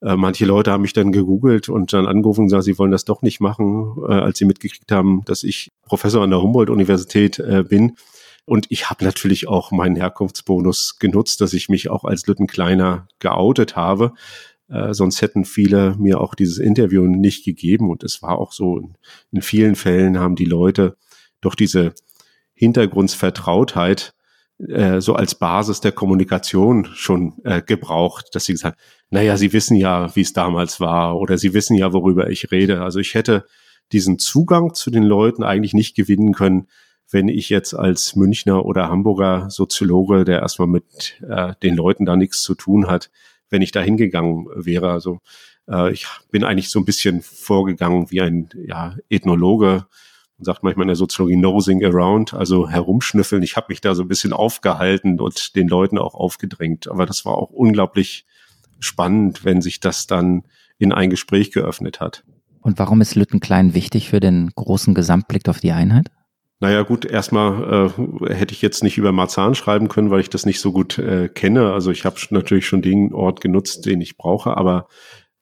Äh, manche Leute haben mich dann gegoogelt und dann angerufen und gesagt, sie wollen das doch nicht machen, äh, als sie mitgekriegt haben, dass ich Professor an der Humboldt-Universität äh, bin. Und ich habe natürlich auch meinen Herkunftsbonus genutzt, dass ich mich auch als Lüttenkleiner geoutet habe. Äh, sonst hätten viele mir auch dieses Interview nicht gegeben. Und es war auch so, in, in vielen Fällen haben die Leute doch diese Hintergrundsvertrautheit äh, so als Basis der Kommunikation schon äh, gebraucht, dass sie gesagt, naja, sie wissen ja, wie es damals war oder sie wissen ja, worüber ich rede. Also ich hätte diesen Zugang zu den Leuten eigentlich nicht gewinnen können, wenn ich jetzt als Münchner oder Hamburger Soziologe, der erstmal mit äh, den Leuten da nichts zu tun hat, wenn ich da hingegangen wäre. Also äh, ich bin eigentlich so ein bisschen vorgegangen wie ein ja, Ethnologe und sagt manchmal in der Soziologie nosing around, also herumschnüffeln. Ich habe mich da so ein bisschen aufgehalten und den Leuten auch aufgedrängt. Aber das war auch unglaublich spannend, wenn sich das dann in ein Gespräch geöffnet hat. Und warum ist Lüttenklein wichtig für den großen Gesamtblick auf die Einheit? Naja gut, erstmal äh, hätte ich jetzt nicht über Marzahn schreiben können, weil ich das nicht so gut äh, kenne. Also ich habe natürlich schon den Ort genutzt, den ich brauche, aber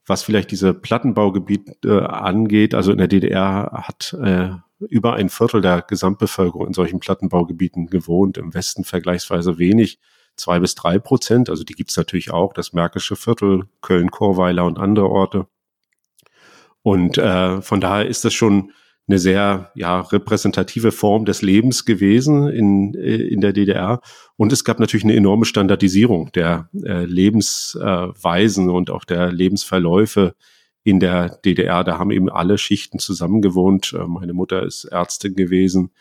was vielleicht diese Plattenbaugebiet äh, angeht, also in der DDR hat äh, über ein Viertel der Gesamtbevölkerung in solchen Plattenbaugebieten gewohnt, im Westen vergleichsweise wenig, zwei bis drei Prozent. Also die gibt's natürlich auch, das Märkische Viertel, Köln, Chorweiler und andere Orte. Und äh, von daher ist das schon eine sehr ja, repräsentative Form des Lebens gewesen in, äh, in der DDR. Und es gab natürlich eine enorme Standardisierung der äh, Lebensweisen äh, und auch der Lebensverläufe in der DDR. Da haben eben alle Schichten zusammengewohnt. Äh, meine Mutter ist Ärztin gewesen.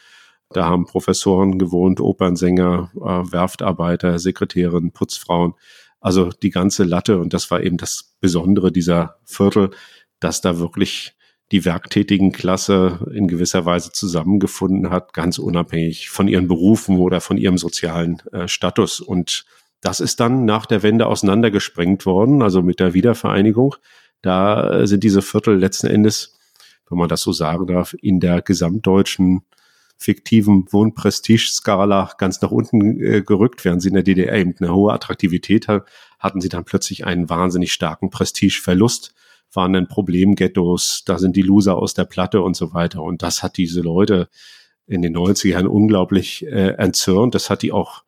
Da haben Professoren gewohnt, Opernsänger, äh, Werftarbeiter, Sekretärinnen, Putzfrauen. Also die ganze Latte. Und das war eben das Besondere dieser Viertel, dass da wirklich die werktätigen Klasse in gewisser Weise zusammengefunden hat, ganz unabhängig von ihren Berufen oder von ihrem sozialen äh, Status. Und das ist dann nach der Wende auseinandergesprengt worden, also mit der Wiedervereinigung. Da äh, sind diese Viertel letzten Endes, wenn man das so sagen darf, in der gesamtdeutschen fiktiven Wohnprestigeskala ganz nach unten äh, gerückt, während sie in der DDR eben eine hohe Attraktivität hatten sie dann plötzlich einen wahnsinnig starken Prestigeverlust waren dann Problemghettos, da sind die Loser aus der Platte und so weiter. Und das hat diese Leute in den 90ern unglaublich äh, entzürnt. Das hat die auch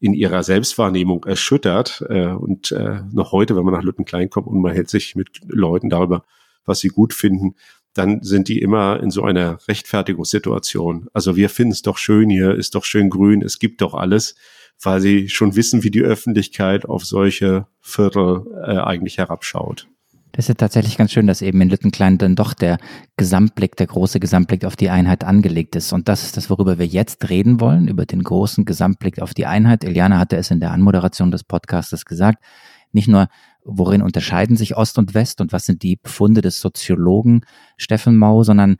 in ihrer Selbstwahrnehmung erschüttert. Äh, und äh, noch heute, wenn man nach Lüttenklein kommt und man hält sich mit Leuten darüber, was sie gut finden, dann sind die immer in so einer Rechtfertigungssituation. Also wir finden es doch schön hier, ist doch schön grün, es gibt doch alles, weil sie schon wissen, wie die Öffentlichkeit auf solche Viertel äh, eigentlich herabschaut. Das ist ja tatsächlich ganz schön, dass eben in Lüttenklein dann doch der Gesamtblick, der große Gesamtblick auf die Einheit angelegt ist. Und das ist das, worüber wir jetzt reden wollen, über den großen Gesamtblick auf die Einheit. Eliane hatte es in der Anmoderation des Podcastes gesagt. Nicht nur, worin unterscheiden sich Ost und West und was sind die Befunde des Soziologen Steffen Mau, sondern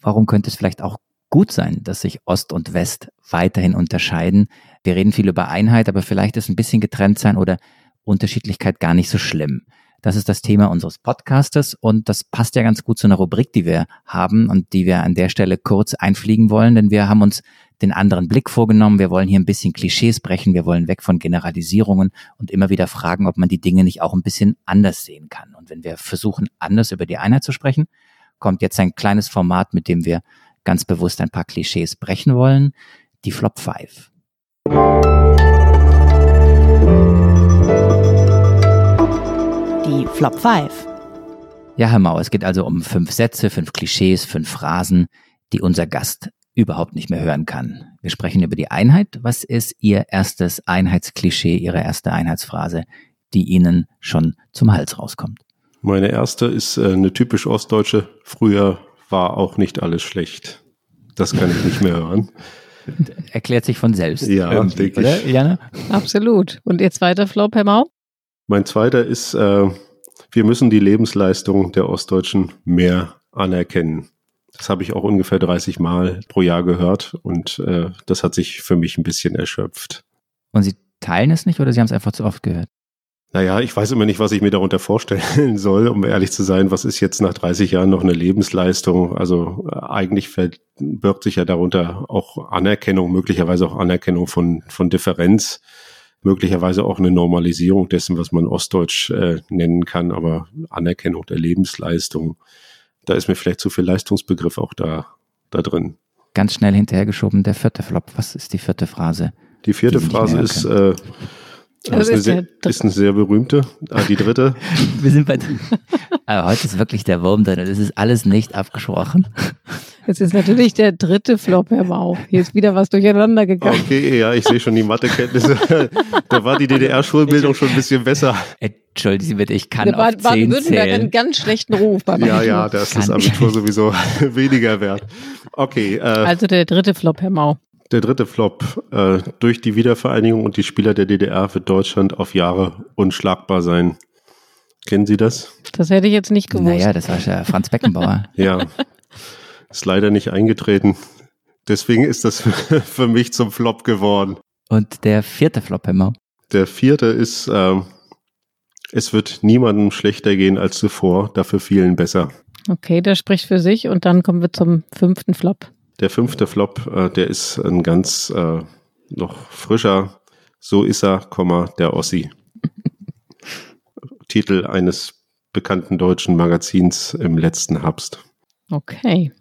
warum könnte es vielleicht auch gut sein, dass sich Ost und West weiterhin unterscheiden. Wir reden viel über Einheit, aber vielleicht ist ein bisschen getrennt sein oder Unterschiedlichkeit gar nicht so schlimm. Das ist das Thema unseres Podcastes und das passt ja ganz gut zu einer Rubrik, die wir haben und die wir an der Stelle kurz einfliegen wollen, denn wir haben uns den anderen Blick vorgenommen. Wir wollen hier ein bisschen Klischees brechen. Wir wollen weg von Generalisierungen und immer wieder fragen, ob man die Dinge nicht auch ein bisschen anders sehen kann. Und wenn wir versuchen, anders über die Einheit zu sprechen, kommt jetzt ein kleines Format, mit dem wir ganz bewusst ein paar Klischees brechen wollen. Die Flop 5. Flop 5. Ja, Herr Mau, es geht also um fünf Sätze, fünf Klischees, fünf Phrasen, die unser Gast überhaupt nicht mehr hören kann. Wir sprechen über die Einheit. Was ist Ihr erstes Einheitsklischee, Ihre erste Einheitsphrase, die Ihnen schon zum Hals rauskommt? Meine erste ist äh, eine typisch ostdeutsche. Früher war auch nicht alles schlecht. Das kann ich nicht mehr hören. *laughs* Erklärt sich von selbst. Ja, denke ich. Oder, Jana? Absolut. Und Ihr zweiter Flop, Herr Mau? Mein zweiter ist, äh, wir müssen die Lebensleistung der Ostdeutschen mehr anerkennen. Das habe ich auch ungefähr 30 Mal pro Jahr gehört und äh, das hat sich für mich ein bisschen erschöpft. Und Sie teilen es nicht oder Sie haben es einfach zu oft gehört? Naja, ich weiß immer nicht, was ich mir darunter vorstellen *laughs* soll, um ehrlich zu sein. Was ist jetzt nach 30 Jahren noch eine Lebensleistung? Also äh, eigentlich verbirgt sich ja darunter auch Anerkennung, möglicherweise auch Anerkennung von, von Differenz möglicherweise auch eine Normalisierung dessen, was man Ostdeutsch äh, nennen kann, aber Anerkennung der Lebensleistung, da ist mir vielleicht zu viel Leistungsbegriff auch da, da drin. Ganz schnell hinterhergeschoben, der vierte Flop. Was ist die vierte Phrase? Die vierte die Phrase ist, äh, das ist, eine sehr, ist eine sehr berühmte. Ah, die dritte. *laughs* Wir sind bei. *laughs* Aber heute ist wirklich der Wurm drin. Das ist alles nicht abgesprochen. Es ist natürlich der dritte Flop, Herr Mau. Hier ist wieder was durcheinander gegangen. Okay, ja, ich sehe schon die Mathekenntnisse. *laughs* da war die DDR-Schulbildung schon ein bisschen besser. Entschuldigen Sie bitte, ich kann da auf zehn Baden-Württemberg einen ganz schlechten Ruf. Beim ja, ja, da ist das Abitur sowieso weniger wert. Okay. Äh, also der dritte Flop, Herr Mau. Der dritte Flop. Äh, durch die Wiedervereinigung und die Spieler der DDR wird Deutschland auf Jahre unschlagbar sein. Kennen Sie das? Das hätte ich jetzt nicht gewusst. Naja, das war ja Franz Beckenbauer. *laughs* ja. Ist leider nicht eingetreten. Deswegen ist das *laughs* für mich zum Flop geworden. Und der vierte Flop, immer? Der vierte ist, äh, es wird niemandem schlechter gehen als zuvor, dafür vielen besser. Okay, der spricht für sich und dann kommen wir zum fünften Flop. Der fünfte Flop, äh, der ist ein ganz äh, noch frischer. So ist er, der Ossi. *laughs* Titel eines bekannten deutschen Magazins im letzten Herbst. Okay.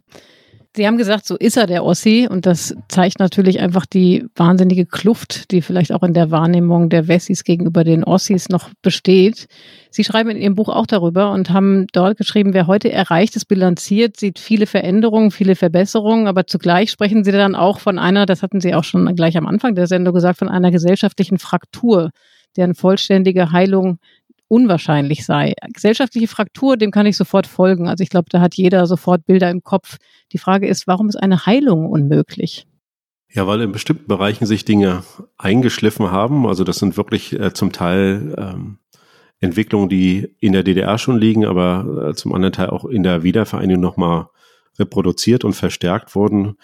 Sie haben gesagt, so ist er der Ossi und das zeigt natürlich einfach die wahnsinnige Kluft, die vielleicht auch in der Wahrnehmung der Wessis gegenüber den Ossis noch besteht. Sie schreiben in Ihrem Buch auch darüber und haben dort geschrieben, wer heute erreicht ist, bilanziert, sieht viele Veränderungen, viele Verbesserungen, aber zugleich sprechen Sie dann auch von einer, das hatten Sie auch schon gleich am Anfang der Sendung gesagt, von einer gesellschaftlichen Fraktur, deren vollständige Heilung unwahrscheinlich sei. Gesellschaftliche Fraktur, dem kann ich sofort folgen. Also ich glaube, da hat jeder sofort Bilder im Kopf. Die Frage ist, warum ist eine Heilung unmöglich? Ja, weil in bestimmten Bereichen sich Dinge eingeschliffen haben. Also das sind wirklich äh, zum Teil ähm, Entwicklungen, die in der DDR schon liegen, aber äh, zum anderen Teil auch in der Wiedervereinigung nochmal reproduziert und verstärkt wurden.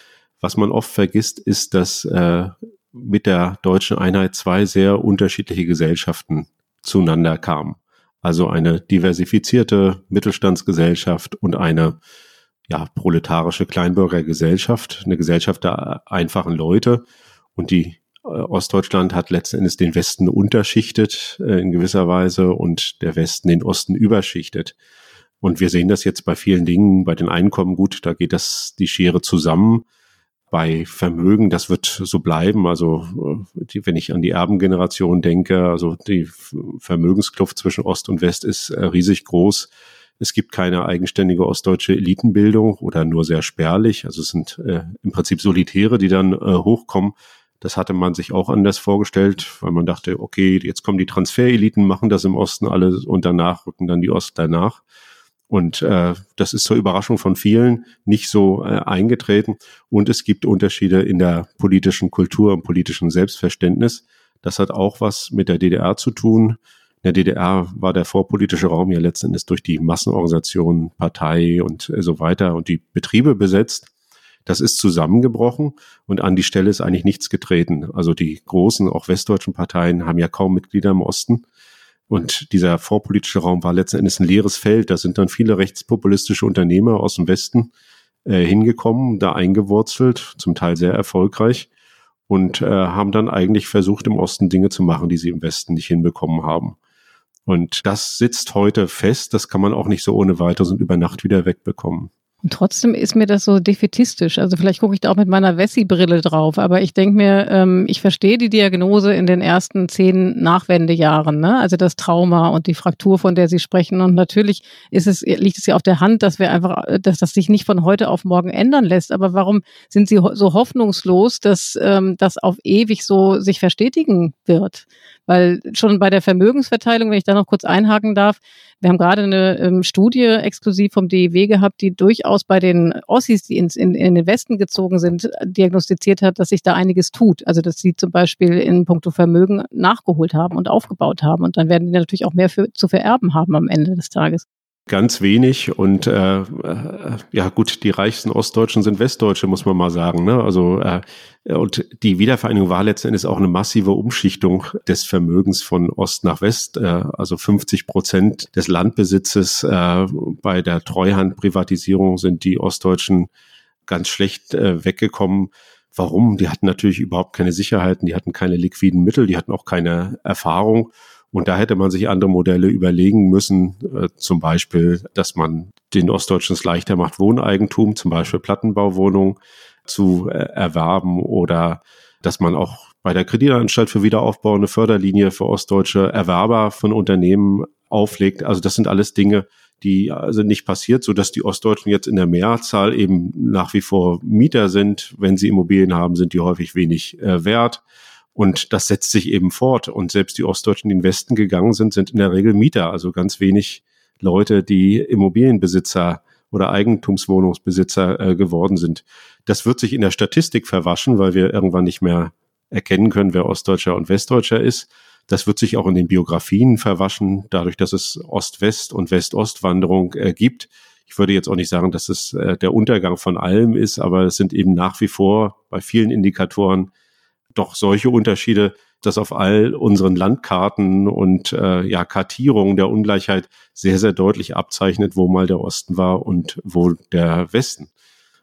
Was man oft vergisst, ist, dass äh, mit der deutschen Einheit zwei sehr unterschiedliche Gesellschaften zueinander kam. Also eine diversifizierte Mittelstandsgesellschaft und eine ja, proletarische Kleinbürgergesellschaft, eine Gesellschaft der einfachen Leute. Und die äh, Ostdeutschland hat letzten Endes den Westen unterschichtet äh, in gewisser Weise und der Westen den Osten überschichtet. Und wir sehen das jetzt bei vielen Dingen, bei den Einkommen gut, da geht das die Schere zusammen bei Vermögen, das wird so bleiben. Also äh, die, wenn ich an die Erbengeneration denke, also die Vermögenskluft zwischen Ost und West ist äh, riesig groß. Es gibt keine eigenständige ostdeutsche Elitenbildung oder nur sehr spärlich. Also es sind äh, im Prinzip Solitäre, die dann äh, hochkommen. Das hatte man sich auch anders vorgestellt, weil man dachte, okay, jetzt kommen die Transfereliten, machen das im Osten alle und danach rücken dann die Ost danach. Und äh, das ist zur Überraschung von vielen nicht so äh, eingetreten. Und es gibt Unterschiede in der politischen Kultur und politischen Selbstverständnis. Das hat auch was mit der DDR zu tun. In der DDR war der vorpolitische Raum ja letzten Endes durch die Massenorganisationen, Partei und äh, so weiter und die Betriebe besetzt. Das ist zusammengebrochen und an die Stelle ist eigentlich nichts getreten. Also die großen, auch westdeutschen Parteien haben ja kaum Mitglieder im Osten. Und dieser vorpolitische Raum war letzten Endes ein leeres Feld. Da sind dann viele rechtspopulistische Unternehmer aus dem Westen äh, hingekommen, da eingewurzelt, zum Teil sehr erfolgreich und äh, haben dann eigentlich versucht, im Osten Dinge zu machen, die sie im Westen nicht hinbekommen haben. Und das sitzt heute fest. Das kann man auch nicht so ohne weiteres und über Nacht wieder wegbekommen. Und trotzdem ist mir das so defetistisch. Also vielleicht gucke ich da auch mit meiner Wessi-Brille drauf, aber ich denke mir, ähm, ich verstehe die Diagnose in den ersten zehn Nachwendejahren, ne? also das Trauma und die Fraktur, von der Sie sprechen. Und natürlich ist es, liegt es ja auf der Hand, dass wir einfach, dass das sich nicht von heute auf morgen ändern lässt. Aber warum sind Sie so hoffnungslos, dass ähm, das auf ewig so sich verstetigen wird? Weil schon bei der Vermögensverteilung, wenn ich da noch kurz einhaken darf, wir haben gerade eine ähm, Studie exklusiv vom DIW gehabt, die durchaus bei den Ossis, die ins, in, in den Westen gezogen sind, diagnostiziert hat, dass sich da einiges tut. Also dass sie zum Beispiel in puncto Vermögen nachgeholt haben und aufgebaut haben. Und dann werden die natürlich auch mehr für, zu vererben haben am Ende des Tages ganz wenig und äh, äh, ja gut, die reichsten Ostdeutschen sind Westdeutsche, muss man mal sagen. Ne? Also äh, und die Wiedervereinigung war letzten Endes auch eine massive Umschichtung des Vermögens von Ost nach West. Äh, also 50 Prozent des Landbesitzes äh, bei der Treuhandprivatisierung sind die Ostdeutschen ganz schlecht äh, weggekommen. Warum? Die hatten natürlich überhaupt keine Sicherheiten, die hatten keine liquiden Mittel, die hatten auch keine Erfahrung. Und da hätte man sich andere Modelle überlegen müssen, äh, zum Beispiel, dass man den Ostdeutschen es leichter macht, Wohneigentum, zum Beispiel Plattenbauwohnungen zu äh, erwerben oder dass man auch bei der Kreditanstalt für Wiederaufbau eine Förderlinie für ostdeutsche Erwerber von Unternehmen auflegt. Also das sind alles Dinge, die also nicht passiert, so dass die Ostdeutschen jetzt in der Mehrzahl eben nach wie vor Mieter sind. Wenn sie Immobilien haben, sind die häufig wenig äh, wert. Und das setzt sich eben fort. Und selbst die Ostdeutschen, die in den Westen gegangen sind, sind in der Regel Mieter, also ganz wenig Leute, die Immobilienbesitzer oder Eigentumswohnungsbesitzer äh, geworden sind. Das wird sich in der Statistik verwaschen, weil wir irgendwann nicht mehr erkennen können, wer Ostdeutscher und Westdeutscher ist. Das wird sich auch in den Biografien verwaschen, dadurch, dass es Ost-West und West-Ost-Wanderung äh, gibt. Ich würde jetzt auch nicht sagen, dass es äh, der Untergang von allem ist, aber es sind eben nach wie vor bei vielen Indikatoren doch solche Unterschiede, dass auf all unseren Landkarten und äh, ja Kartierungen der Ungleichheit sehr, sehr deutlich abzeichnet, wo mal der Osten war und wo der Westen.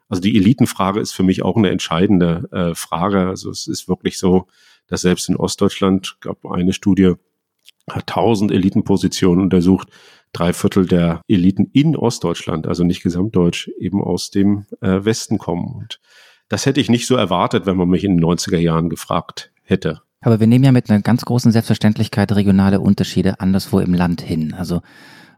Also die Elitenfrage ist für mich auch eine entscheidende äh, Frage. Also es ist wirklich so, dass selbst in Ostdeutschland gab eine Studie, hat tausend Elitenpositionen untersucht, drei Viertel der Eliten in Ostdeutschland, also nicht gesamtdeutsch, eben aus dem äh, Westen kommen. Und das hätte ich nicht so erwartet, wenn man mich in den 90er Jahren gefragt hätte. Aber wir nehmen ja mit einer ganz großen Selbstverständlichkeit regionale Unterschiede anderswo im Land hin. Also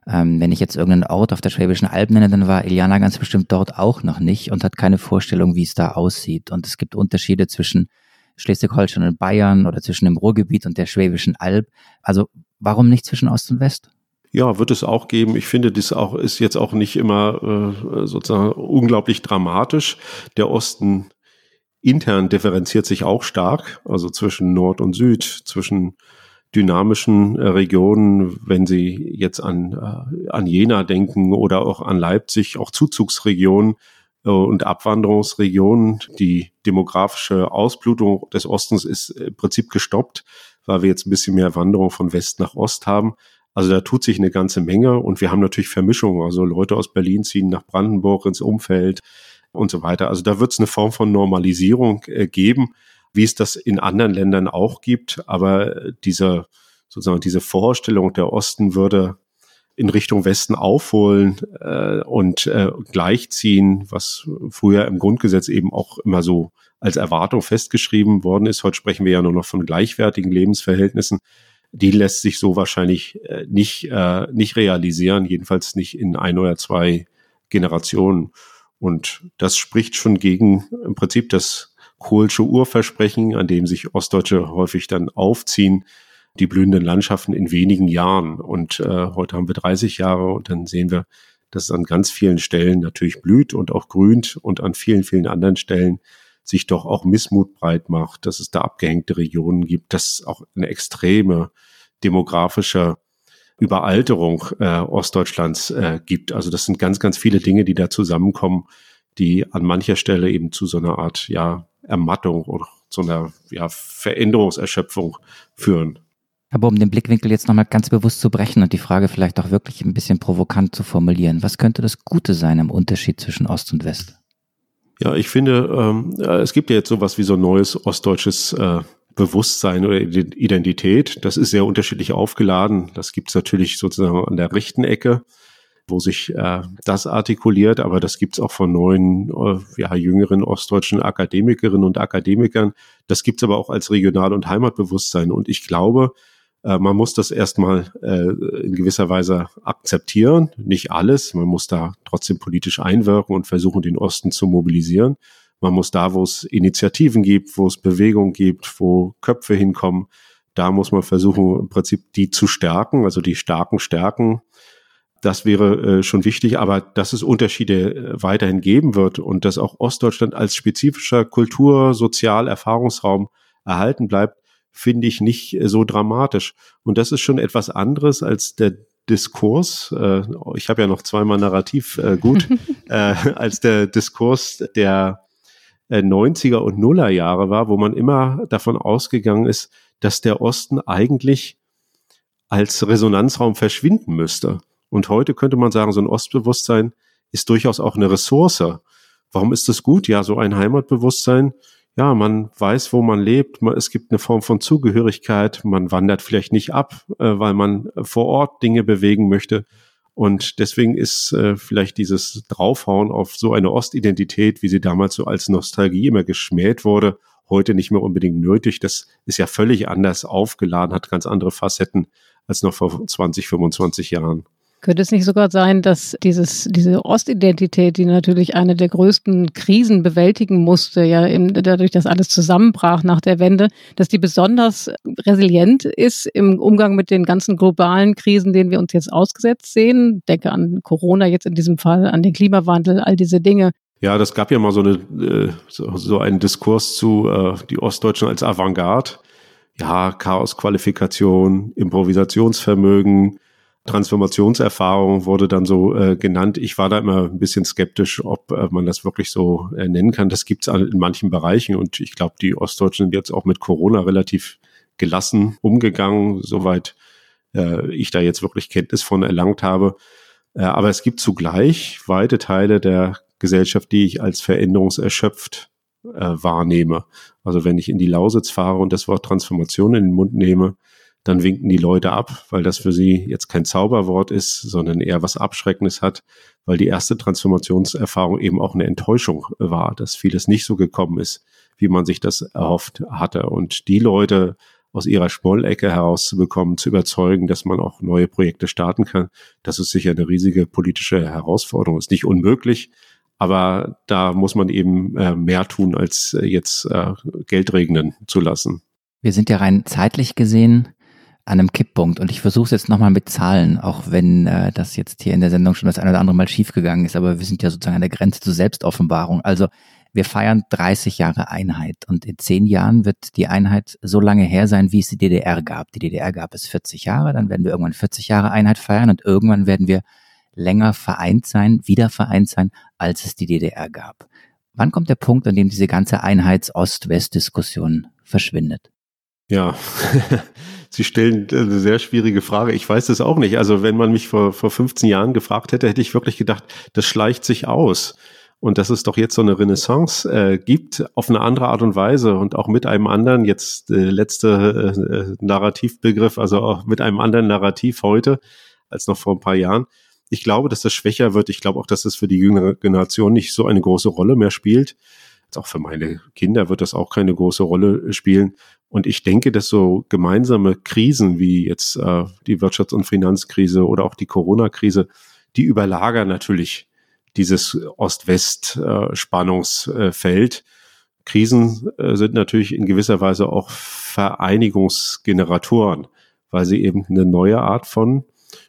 ähm, wenn ich jetzt irgendeinen Ort auf der Schwäbischen Alb nenne, dann war Iliana ganz bestimmt dort auch noch nicht und hat keine Vorstellung, wie es da aussieht. Und es gibt Unterschiede zwischen Schleswig-Holstein und Bayern oder zwischen dem Ruhrgebiet und der Schwäbischen Alb. Also warum nicht zwischen Ost und West? Ja, wird es auch geben. Ich finde, das auch ist jetzt auch nicht immer äh, sozusagen unglaublich dramatisch. Der Osten intern differenziert sich auch stark, also zwischen Nord und Süd, zwischen dynamischen äh, Regionen, wenn Sie jetzt an, äh, an Jena denken oder auch an Leipzig, auch Zuzugsregionen äh, und Abwanderungsregionen. Die demografische Ausblutung des Ostens ist im Prinzip gestoppt, weil wir jetzt ein bisschen mehr Wanderung von West nach Ost haben. Also da tut sich eine ganze Menge und wir haben natürlich Vermischungen. Also Leute aus Berlin ziehen nach Brandenburg ins Umfeld und so weiter. Also da wird es eine Form von Normalisierung äh, geben, wie es das in anderen Ländern auch gibt. Aber diese sozusagen diese Vorstellung, der Osten würde in Richtung Westen aufholen äh, und äh, gleichziehen, was früher im Grundgesetz eben auch immer so als Erwartung festgeschrieben worden ist. Heute sprechen wir ja nur noch von gleichwertigen Lebensverhältnissen die lässt sich so wahrscheinlich äh, nicht, äh, nicht realisieren, jedenfalls nicht in ein oder zwei Generationen. Und das spricht schon gegen im Prinzip das Kohlsche Urversprechen, an dem sich Ostdeutsche häufig dann aufziehen, die blühenden Landschaften in wenigen Jahren. Und äh, heute haben wir 30 Jahre und dann sehen wir, dass es an ganz vielen Stellen natürlich blüht und auch grünt und an vielen, vielen anderen Stellen sich doch auch Missmut breit macht, dass es da abgehängte Regionen gibt, dass es auch eine extreme demografische Überalterung äh, Ostdeutschlands äh, gibt. Also das sind ganz, ganz viele Dinge, die da zusammenkommen, die an mancher Stelle eben zu so einer Art ja Ermattung oder zu einer ja, Veränderungserschöpfung führen. Aber um den Blickwinkel jetzt nochmal ganz bewusst zu brechen und die Frage vielleicht auch wirklich ein bisschen provokant zu formulieren, was könnte das Gute sein im Unterschied zwischen Ost und West? Ja, ich finde, ähm, es gibt ja jetzt sowas wie so ein neues ostdeutsches äh, Bewusstsein oder Identität. Das ist sehr unterschiedlich aufgeladen. Das gibt's natürlich sozusagen an der rechten Ecke, wo sich äh, das artikuliert, aber das gibt's auch von neuen, äh, ja, jüngeren ostdeutschen Akademikerinnen und Akademikern. Das gibt's aber auch als Regional- und Heimatbewusstsein. Und ich glaube, äh, man muss das erstmal äh, in gewisser Weise akzeptieren. Nicht alles. Man muss da trotzdem politisch einwirken und versuchen, den Osten zu mobilisieren. Man muss da, wo es Initiativen gibt, wo es Bewegung gibt, wo Köpfe hinkommen, da muss man versuchen, im Prinzip die zu stärken, also die starken stärken. Das wäre äh, schon wichtig, aber dass es Unterschiede äh, weiterhin geben wird und dass auch Ostdeutschland als spezifischer Kultur-, Sozial-, Erfahrungsraum erhalten bleibt, finde ich nicht äh, so dramatisch. Und das ist schon etwas anderes als der Diskurs, äh, ich habe ja noch zweimal Narrativ äh, gut, *laughs* äh, als der Diskurs der 90er äh, und Nuller Jahre war, wo man immer davon ausgegangen ist, dass der Osten eigentlich als Resonanzraum verschwinden müsste. Und heute könnte man sagen, so ein Ostbewusstsein ist durchaus auch eine Ressource. Warum ist das gut? Ja, so ein Heimatbewusstsein. Ja, man weiß, wo man lebt. Es gibt eine Form von Zugehörigkeit. Man wandert vielleicht nicht ab, äh, weil man vor Ort Dinge bewegen möchte. Und deswegen ist äh, vielleicht dieses Draufhauen auf so eine Ostidentität, wie sie damals so als Nostalgie immer geschmäht wurde, heute nicht mehr unbedingt nötig. Das ist ja völlig anders aufgeladen, hat ganz andere Facetten als noch vor 20, 25 Jahren. Könnte es nicht sogar sein, dass dieses, diese Ostidentität, die natürlich eine der größten Krisen bewältigen musste, ja, eben dadurch, dass alles zusammenbrach nach der Wende, dass die besonders resilient ist im Umgang mit den ganzen globalen Krisen, denen wir uns jetzt ausgesetzt sehen? Denke an Corona jetzt in diesem Fall, an den Klimawandel, all diese Dinge. Ja, das gab ja mal so, eine, äh, so, einen Diskurs zu äh, die Ostdeutschen als Avantgarde. Ja, Chaosqualifikation, Improvisationsvermögen, Transformationserfahrung wurde dann so äh, genannt. Ich war da immer ein bisschen skeptisch, ob äh, man das wirklich so äh, nennen kann. Das gibt es in manchen Bereichen und ich glaube, die Ostdeutschen sind jetzt auch mit Corona relativ gelassen umgegangen, soweit äh, ich da jetzt wirklich Kenntnis von erlangt habe. Äh, aber es gibt zugleich weite Teile der Gesellschaft, die ich als veränderungserschöpft äh, wahrnehme. Also wenn ich in die Lausitz fahre und das Wort Transformation in den Mund nehme, dann winken die Leute ab, weil das für sie jetzt kein Zauberwort ist, sondern eher was Abschreckendes hat, weil die erste Transformationserfahrung eben auch eine Enttäuschung war, dass vieles nicht so gekommen ist, wie man sich das erhofft hatte. Und die Leute aus ihrer Schmollecke herauszubekommen, zu überzeugen, dass man auch neue Projekte starten kann, das ist sicher eine riesige politische Herausforderung. Ist nicht unmöglich, aber da muss man eben äh, mehr tun, als jetzt äh, Geld regnen zu lassen. Wir sind ja rein zeitlich gesehen an einem Kipppunkt. Und ich versuche es jetzt nochmal mit Zahlen, auch wenn äh, das jetzt hier in der Sendung schon das eine oder andere Mal schiefgegangen ist, aber wir sind ja sozusagen an der Grenze zur Selbstoffenbarung. Also wir feiern 30 Jahre Einheit und in zehn Jahren wird die Einheit so lange her sein, wie es die DDR gab. Die DDR gab es 40 Jahre, dann werden wir irgendwann 40 Jahre Einheit feiern und irgendwann werden wir länger vereint sein, wieder vereint sein, als es die DDR gab. Wann kommt der Punkt, an dem diese ganze Einheits-Ost-West-Diskussion verschwindet? Ja, Sie stellen eine sehr schwierige Frage. Ich weiß es auch nicht. Also wenn man mich vor, vor 15 Jahren gefragt hätte, hätte ich wirklich gedacht, das schleicht sich aus. Und dass es doch jetzt so eine Renaissance äh, gibt, auf eine andere Art und Weise und auch mit einem anderen, jetzt äh, letzte äh, Narrativbegriff, also auch mit einem anderen Narrativ heute als noch vor ein paar Jahren. Ich glaube, dass das schwächer wird. Ich glaube auch, dass es für die jüngere Generation nicht so eine große Rolle mehr spielt. Auch für meine Kinder wird das auch keine große Rolle spielen. Und ich denke, dass so gemeinsame Krisen wie jetzt äh, die Wirtschafts- und Finanzkrise oder auch die Corona-Krise, die überlagern natürlich dieses Ost-West-Spannungsfeld. Krisen äh, sind natürlich in gewisser Weise auch Vereinigungsgeneratoren, weil sie eben eine neue Art von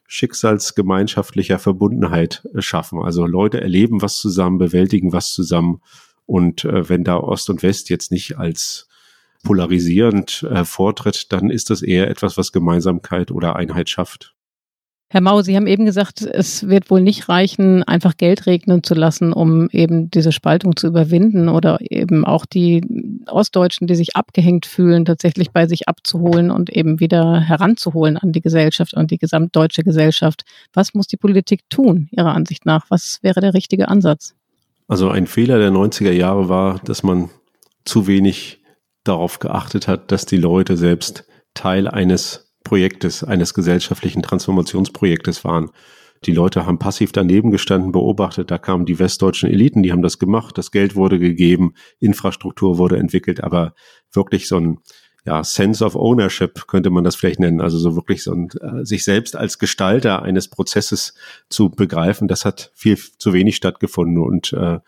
schicksalsgemeinschaftlicher Verbundenheit äh, schaffen. Also Leute erleben was zusammen, bewältigen was zusammen. Und äh, wenn da Ost und West jetzt nicht als polarisierend äh, vortritt, dann ist das eher etwas, was Gemeinsamkeit oder Einheit schafft. Herr Mau, Sie haben eben gesagt, es wird wohl nicht reichen, einfach Geld regnen zu lassen, um eben diese Spaltung zu überwinden oder eben auch die Ostdeutschen, die sich abgehängt fühlen, tatsächlich bei sich abzuholen und eben wieder heranzuholen an die Gesellschaft und die gesamtdeutsche Gesellschaft. Was muss die Politik tun, Ihrer Ansicht nach? Was wäre der richtige Ansatz? Also ein Fehler der 90er Jahre war, dass man zu wenig darauf geachtet hat, dass die Leute selbst Teil eines Projektes, eines gesellschaftlichen Transformationsprojektes waren. Die Leute haben passiv daneben gestanden, beobachtet, da kamen die westdeutschen Eliten, die haben das gemacht, das Geld wurde gegeben, Infrastruktur wurde entwickelt, aber wirklich so ein ja, Sense of Ownership könnte man das vielleicht nennen, also so wirklich so ein, äh, sich selbst als Gestalter eines Prozesses zu begreifen, das hat viel zu wenig stattgefunden. Und äh,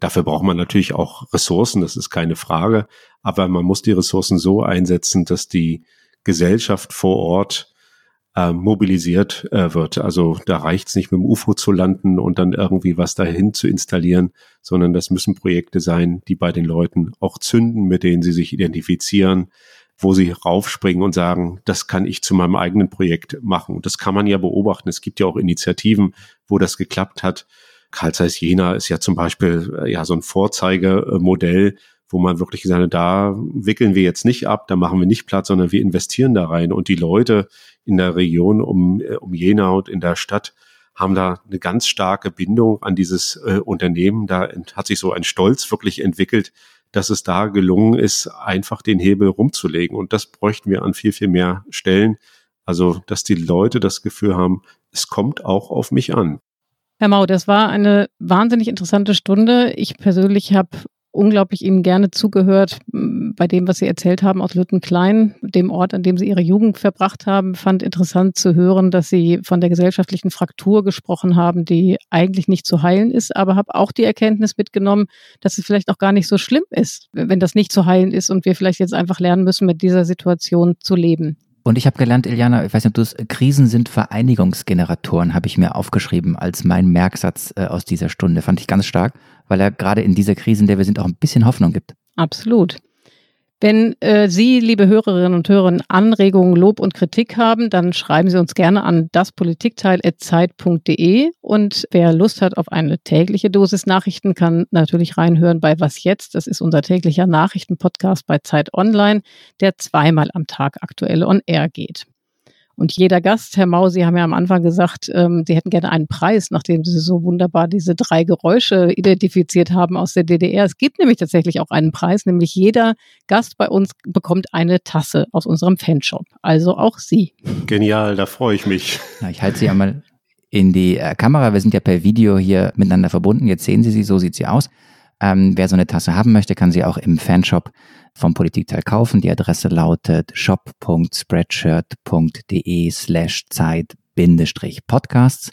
Dafür braucht man natürlich auch Ressourcen, das ist keine Frage. Aber man muss die Ressourcen so einsetzen, dass die Gesellschaft vor Ort äh, mobilisiert äh, wird. Also da reicht es nicht mit dem UFO zu landen und dann irgendwie was dahin zu installieren, sondern das müssen Projekte sein, die bei den Leuten auch zünden, mit denen sie sich identifizieren, wo sie raufspringen und sagen, das kann ich zu meinem eigenen Projekt machen. Und das kann man ja beobachten. Es gibt ja auch Initiativen, wo das geklappt hat. Karl Zeiss Jena ist ja zum Beispiel äh, ja so ein Vorzeigemodell, wo man wirklich gesagt hat, da wickeln wir jetzt nicht ab, da machen wir nicht Platz, sondern wir investieren da rein. Und die Leute in der Region um, äh, um Jena und in der Stadt haben da eine ganz starke Bindung an dieses äh, Unternehmen. Da hat sich so ein Stolz wirklich entwickelt, dass es da gelungen ist, einfach den Hebel rumzulegen. Und das bräuchten wir an viel, viel mehr Stellen. Also, dass die Leute das Gefühl haben, es kommt auch auf mich an. Herr Mau, das war eine wahnsinnig interessante Stunde. Ich persönlich habe unglaublich Ihnen gerne zugehört bei dem, was Sie erzählt haben aus Lüttenklein, dem Ort, an dem Sie Ihre Jugend verbracht haben. Fand interessant zu hören, dass Sie von der gesellschaftlichen Fraktur gesprochen haben, die eigentlich nicht zu heilen ist, aber habe auch die Erkenntnis mitgenommen, dass es vielleicht auch gar nicht so schlimm ist, wenn das nicht zu heilen ist und wir vielleicht jetzt einfach lernen müssen, mit dieser Situation zu leben. Und ich habe gelernt, Iliana, ich weiß nicht, ob du es, Krisen sind Vereinigungsgeneratoren, habe ich mir aufgeschrieben als mein Merksatz äh, aus dieser Stunde. Fand ich ganz stark, weil er gerade in dieser Krise, in der wir sind, auch ein bisschen Hoffnung gibt. Absolut. Wenn äh, Sie, liebe Hörerinnen und Hörer, Anregungen, Lob und Kritik haben, dann schreiben Sie uns gerne an daspolitikteil.zeit.de. Und wer Lust hat auf eine tägliche Dosis Nachrichten, kann natürlich reinhören bei Was jetzt? Das ist unser täglicher Nachrichtenpodcast bei Zeit Online, der zweimal am Tag aktuell on air geht. Und jeder Gast, Herr Mau, Sie haben ja am Anfang gesagt, ähm, Sie hätten gerne einen Preis, nachdem Sie so wunderbar diese drei Geräusche identifiziert haben aus der DDR. Es gibt nämlich tatsächlich auch einen Preis, nämlich jeder Gast bei uns bekommt eine Tasse aus unserem Fanshop. Also auch Sie. Genial, da freue ich mich. Ja, ich halte Sie einmal in die äh, Kamera. Wir sind ja per Video hier miteinander verbunden. Jetzt sehen Sie sie, so sieht sie aus. Ähm, wer so eine Tasse haben möchte, kann sie auch im Fanshop vom Politikteil kaufen. Die Adresse lautet shop.spreadshirt.de slash Zeit-Podcasts.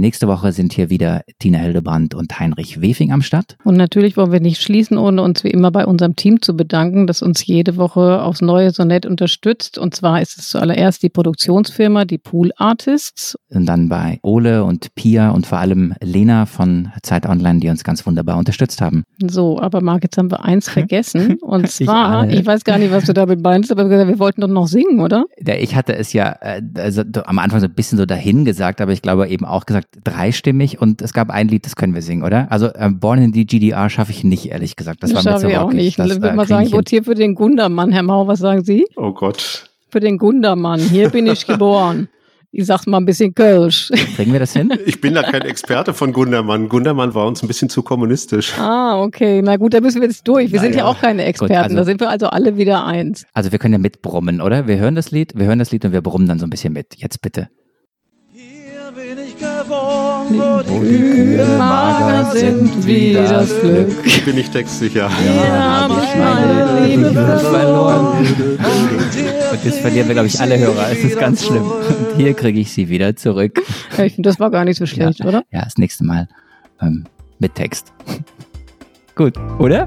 Nächste Woche sind hier wieder Tina Hildebrand und Heinrich Wefing am Start. Und natürlich wollen wir nicht schließen, ohne uns wie immer bei unserem Team zu bedanken, das uns jede Woche aufs Neue so nett unterstützt. Und zwar ist es zuallererst die Produktionsfirma, die Pool Artists. Und dann bei Ole und Pia und vor allem Lena von Zeit Online, die uns ganz wunderbar unterstützt haben. So, aber Marc, jetzt haben wir eins *laughs* vergessen. Und zwar, ich, ich weiß gar nicht, was du damit meinst, aber wir wollten doch noch singen, oder? Ja, ich hatte es ja äh, also, am Anfang so ein bisschen so dahin gesagt, aber ich glaube eben auch gesagt, dreistimmig und es gab ein Lied, das können wir singen, oder? Also äh, Born in the GDR schaffe ich nicht, ehrlich gesagt. Das, das war mir zu auch nicht. Das, ich würde mal sagen, ich votiere für den Gundermann. Herr Mau, was sagen Sie? Oh Gott. Für den Gundermann. Hier bin ich geboren. Ich sag's mal ein bisschen Kölsch. Kriegen wir das hin? Ich bin da kein Experte von Gundermann. Gundermann war uns ein bisschen zu kommunistisch. Ah, okay. Na gut, da müssen wir jetzt durch. Wir Na sind ja. ja auch keine Experten. Gut, also, da sind wir also alle wieder eins. Also wir können ja mitbrummen, oder? Wir hören das Lied, wir hören das Lied und wir brummen dann so ein bisschen mit. Jetzt bitte wo die Kühe mager sind wie das Glück. Ich bin nicht textsicher. Hier hab ich meine Liebe verloren. Und jetzt verlieren wir, glaube ich, alle Hörer. Es ist ganz schlimm. Und hier kriege ich sie wieder zurück. Ja, ich finde, das war gar nicht so schlecht, ja. oder? Ja, das nächste Mal ähm, mit Text. Gut, oder?